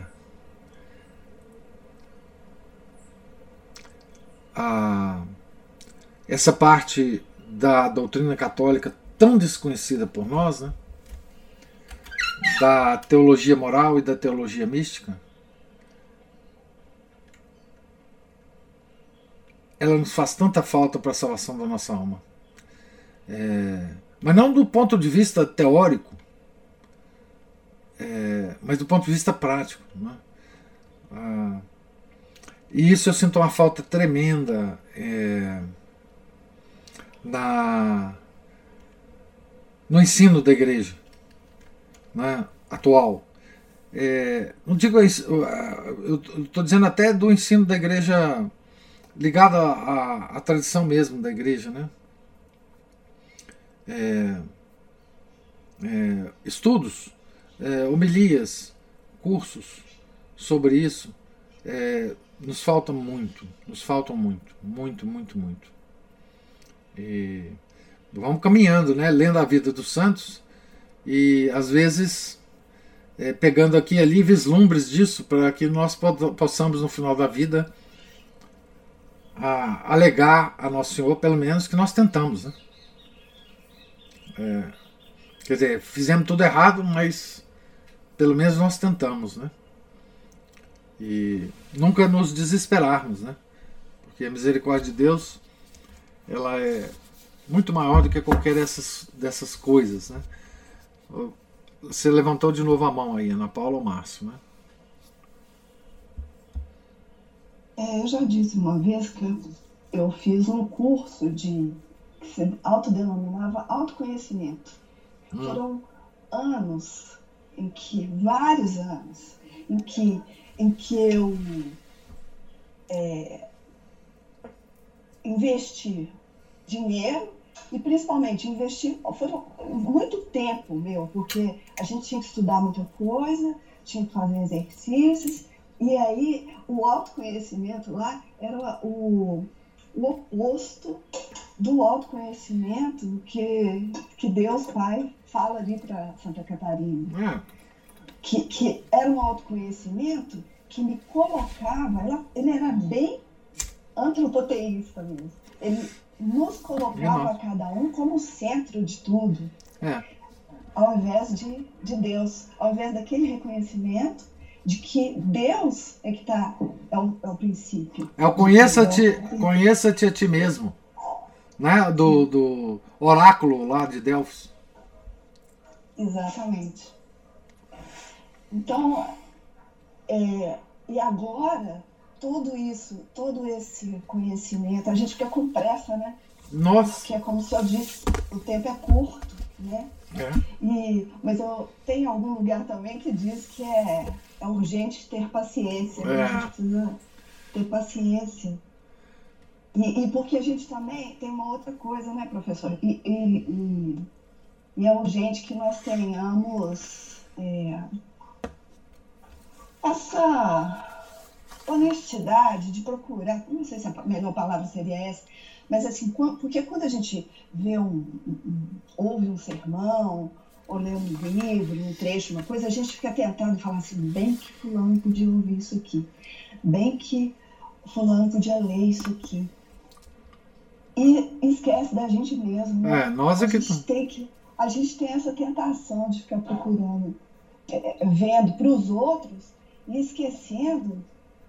a, essa parte da doutrina católica tão desconhecida por nós, né? Da teologia moral e da teologia mística, ela nos faz tanta falta para a salvação da nossa alma. É, mas não do ponto de vista teórico, é, mas do ponto de vista prático. Né? Ah, e isso eu sinto uma falta tremenda. É, na, no ensino da igreja né, atual. É, não digo eu estou dizendo até do ensino da igreja ligado à, à tradição mesmo da igreja, né? É, é, estudos, é, homilias, cursos sobre isso, é, nos faltam muito, nos faltam muito, muito, muito, muito. E vamos caminhando, né? Lendo a vida dos santos e às vezes é, pegando aqui ali vislumbres disso para que nós possamos no final da vida a, alegar a Nosso Senhor, pelo menos que nós tentamos, né? É, Quer dizer, fizemos tudo errado, mas pelo menos nós tentamos, né? E nunca nos desesperarmos, né? Porque a misericórdia de Deus, ela é muito maior do que qualquer dessas, dessas coisas, né? Você levantou de novo a mão aí, Ana Paula ou Márcio, né? É, eu já disse uma vez que eu fiz um curso de que se autodenominava autoconhecimento. Hum. Foram anos em que, vários anos, em que, em que eu é, investi dinheiro e principalmente investir, foram muito tempo meu, porque a gente tinha que estudar muita coisa, tinha que fazer exercícios, e aí o autoconhecimento lá era o, o oposto do autoconhecimento que, que Deus Pai fala ali para Santa Catarina. É. Que, que era um autoconhecimento que me colocava, ela, ele era bem antropoteísta mesmo. Ele nos colocava a cada um como centro de tudo. É. Ao invés de, de Deus, ao invés daquele reconhecimento de que Deus é que está é, o, é o princípio. É o conheça-te conheça -te a ti mesmo, né? Do, do oráculo lá de Delfos. Exatamente. Então, é, e agora tudo isso, todo esse conhecimento, a gente fica com pressa, né? Nossa. Porque é como se eu disse, o tempo é curto, né? É. E, mas eu tenho algum lugar também que diz que é, é urgente ter paciência. Né? É. A gente precisa ter paciência. E, e, porque a gente também tem uma outra coisa, né, professor? E, e, e, e é urgente que nós tenhamos é, essa honestidade de procurar, não sei se a melhor palavra seria essa, mas assim, porque quando a gente vê um, ouve um sermão, ou lê um livro, um trecho, uma coisa, a gente fica tentado falar assim, bem que fulano podia ouvir isso aqui, bem que fulano podia ler isso aqui. E esquece da gente mesmo. Né? É, nós é que... A gente, tem que... a gente tem essa tentação de ficar procurando, é, vendo para os outros e esquecendo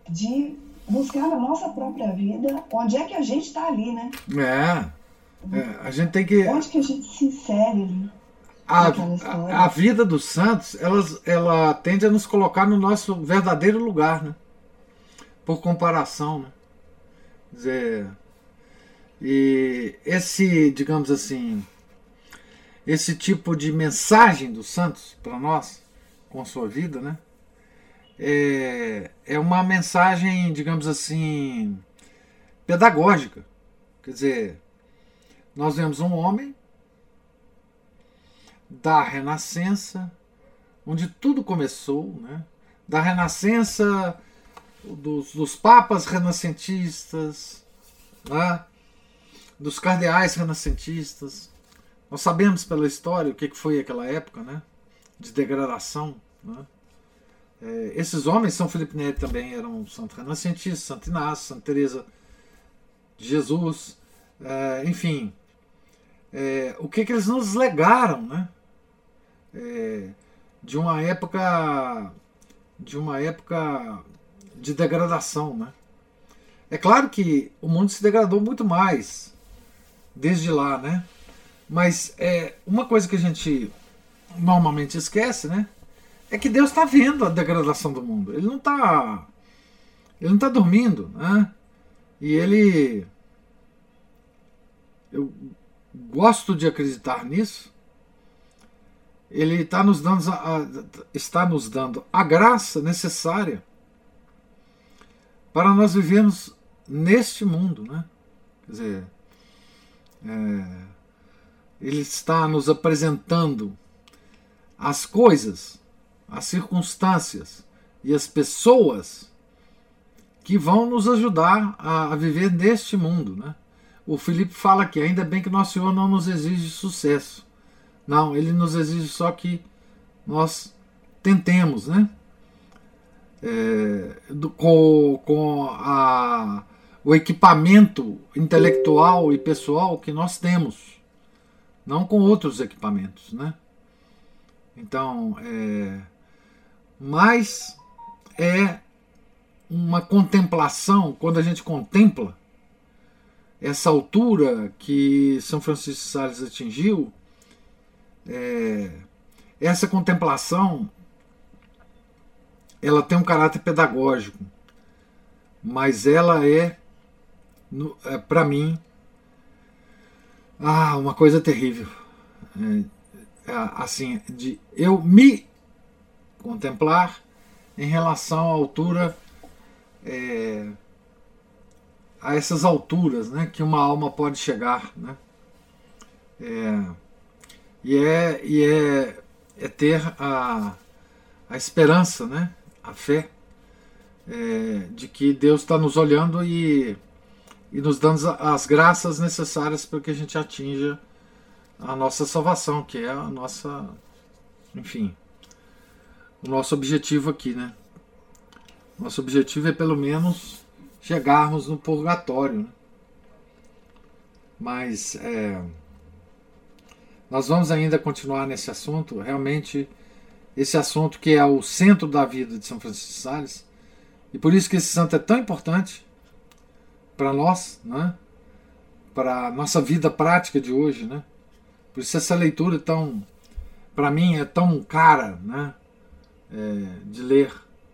de buscar na nossa própria vida onde é que a gente está ali, né? É, é, a gente tem que. Onde que a gente se insere ali? A, a, a, vida dos santos, elas, ela tende a nos colocar no nosso verdadeiro lugar, né? Por comparação, né? Quer dizer, e esse, digamos assim, esse tipo de mensagem dos santos para nós, com a sua vida, né? É, é uma mensagem, digamos assim, pedagógica. Quer dizer, nós vemos um homem da Renascença, onde tudo começou, né? da Renascença, dos, dos papas renascentistas, né? dos cardeais renascentistas. Nós sabemos pela história o que foi aquela época né? de degradação. Né? É, esses homens, São Felipe Neri também eram santo renascentista, Santo Inácio, Santa Teresa de Jesus, é, enfim, é, o que, que eles nos legaram, né? É, de uma época de uma época de degradação, né? É claro que o mundo se degradou muito mais desde lá, né? Mas é uma coisa que a gente normalmente esquece, né? É que Deus está vendo a degradação do mundo. Ele não está. Ele não está dormindo, né? E ele. Eu gosto de acreditar nisso. Ele está nos dando a, está nos dando a graça necessária para nós vivermos neste mundo, né? Quer dizer, é, ele está nos apresentando as coisas as circunstâncias e as pessoas que vão nos ajudar a, a viver neste mundo. Né? O Felipe fala que ainda bem que Nosso Senhor não nos exige sucesso. Não, ele nos exige só que nós tentemos, né? É, do, com, com a, o equipamento intelectual e pessoal que nós temos, não com outros equipamentos, né? Então, é, mas é uma contemplação, quando a gente contempla essa altura que São Francisco de Sales atingiu, é, essa contemplação ela tem um caráter pedagógico, mas ela é, é para mim, ah, uma coisa terrível. É, é, assim, de eu me contemplar em relação à altura, é, a essas alturas né, que uma alma pode chegar. Né? É, e é, e é, é ter a, a esperança, né, a fé é, de que Deus está nos olhando e, e nos dando as graças necessárias para que a gente atinja a nossa salvação, que é a nossa, enfim, o nosso objetivo aqui, né? Nosso objetivo é pelo menos chegarmos no purgatório. Né? Mas é, nós vamos ainda continuar nesse assunto. Realmente, esse assunto que é o centro da vida de São Francisco de Sales, e por isso que esse santo é tão importante para nós, né? para a nossa vida prática de hoje. Né? Por isso essa leitura tão, para mim, é tão cara né? É, de ler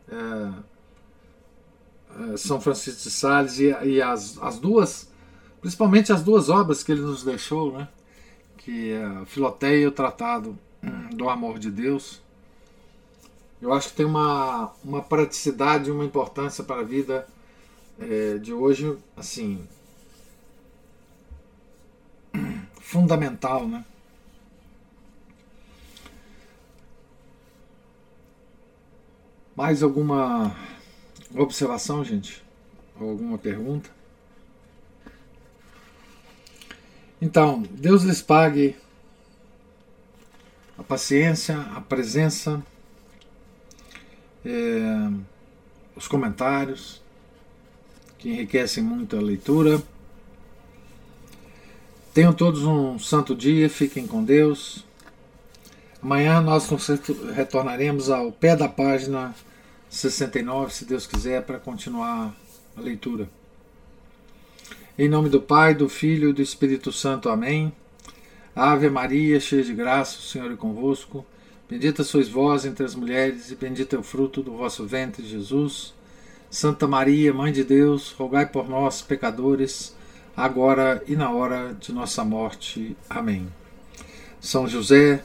é, é, São Francisco de Sales e, e, as, as duas, principalmente as duas obras que ele nos deixou, né? que é Filoteia e o Tratado do Amor de Deus eu acho que tem uma, uma praticidade e uma importância para a vida é, de hoje, assim, fundamental, né? Mais alguma observação, gente? Ou alguma pergunta? Então, Deus lhes pague a paciência, a presença é, os comentários, que enriquecem muito a leitura. Tenham todos um santo dia, fiquem com Deus. Amanhã nós retornaremos ao pé da página 69, se Deus quiser, para continuar a leitura. Em nome do Pai, do Filho e do Espírito Santo. Amém. Ave Maria, cheia de graça, o Senhor é convosco. Bendita sois vós entre as mulheres, e bendito é o fruto do vosso ventre, Jesus. Santa Maria, Mãe de Deus, rogai por nós, pecadores, agora e na hora de nossa morte. Amém. São José,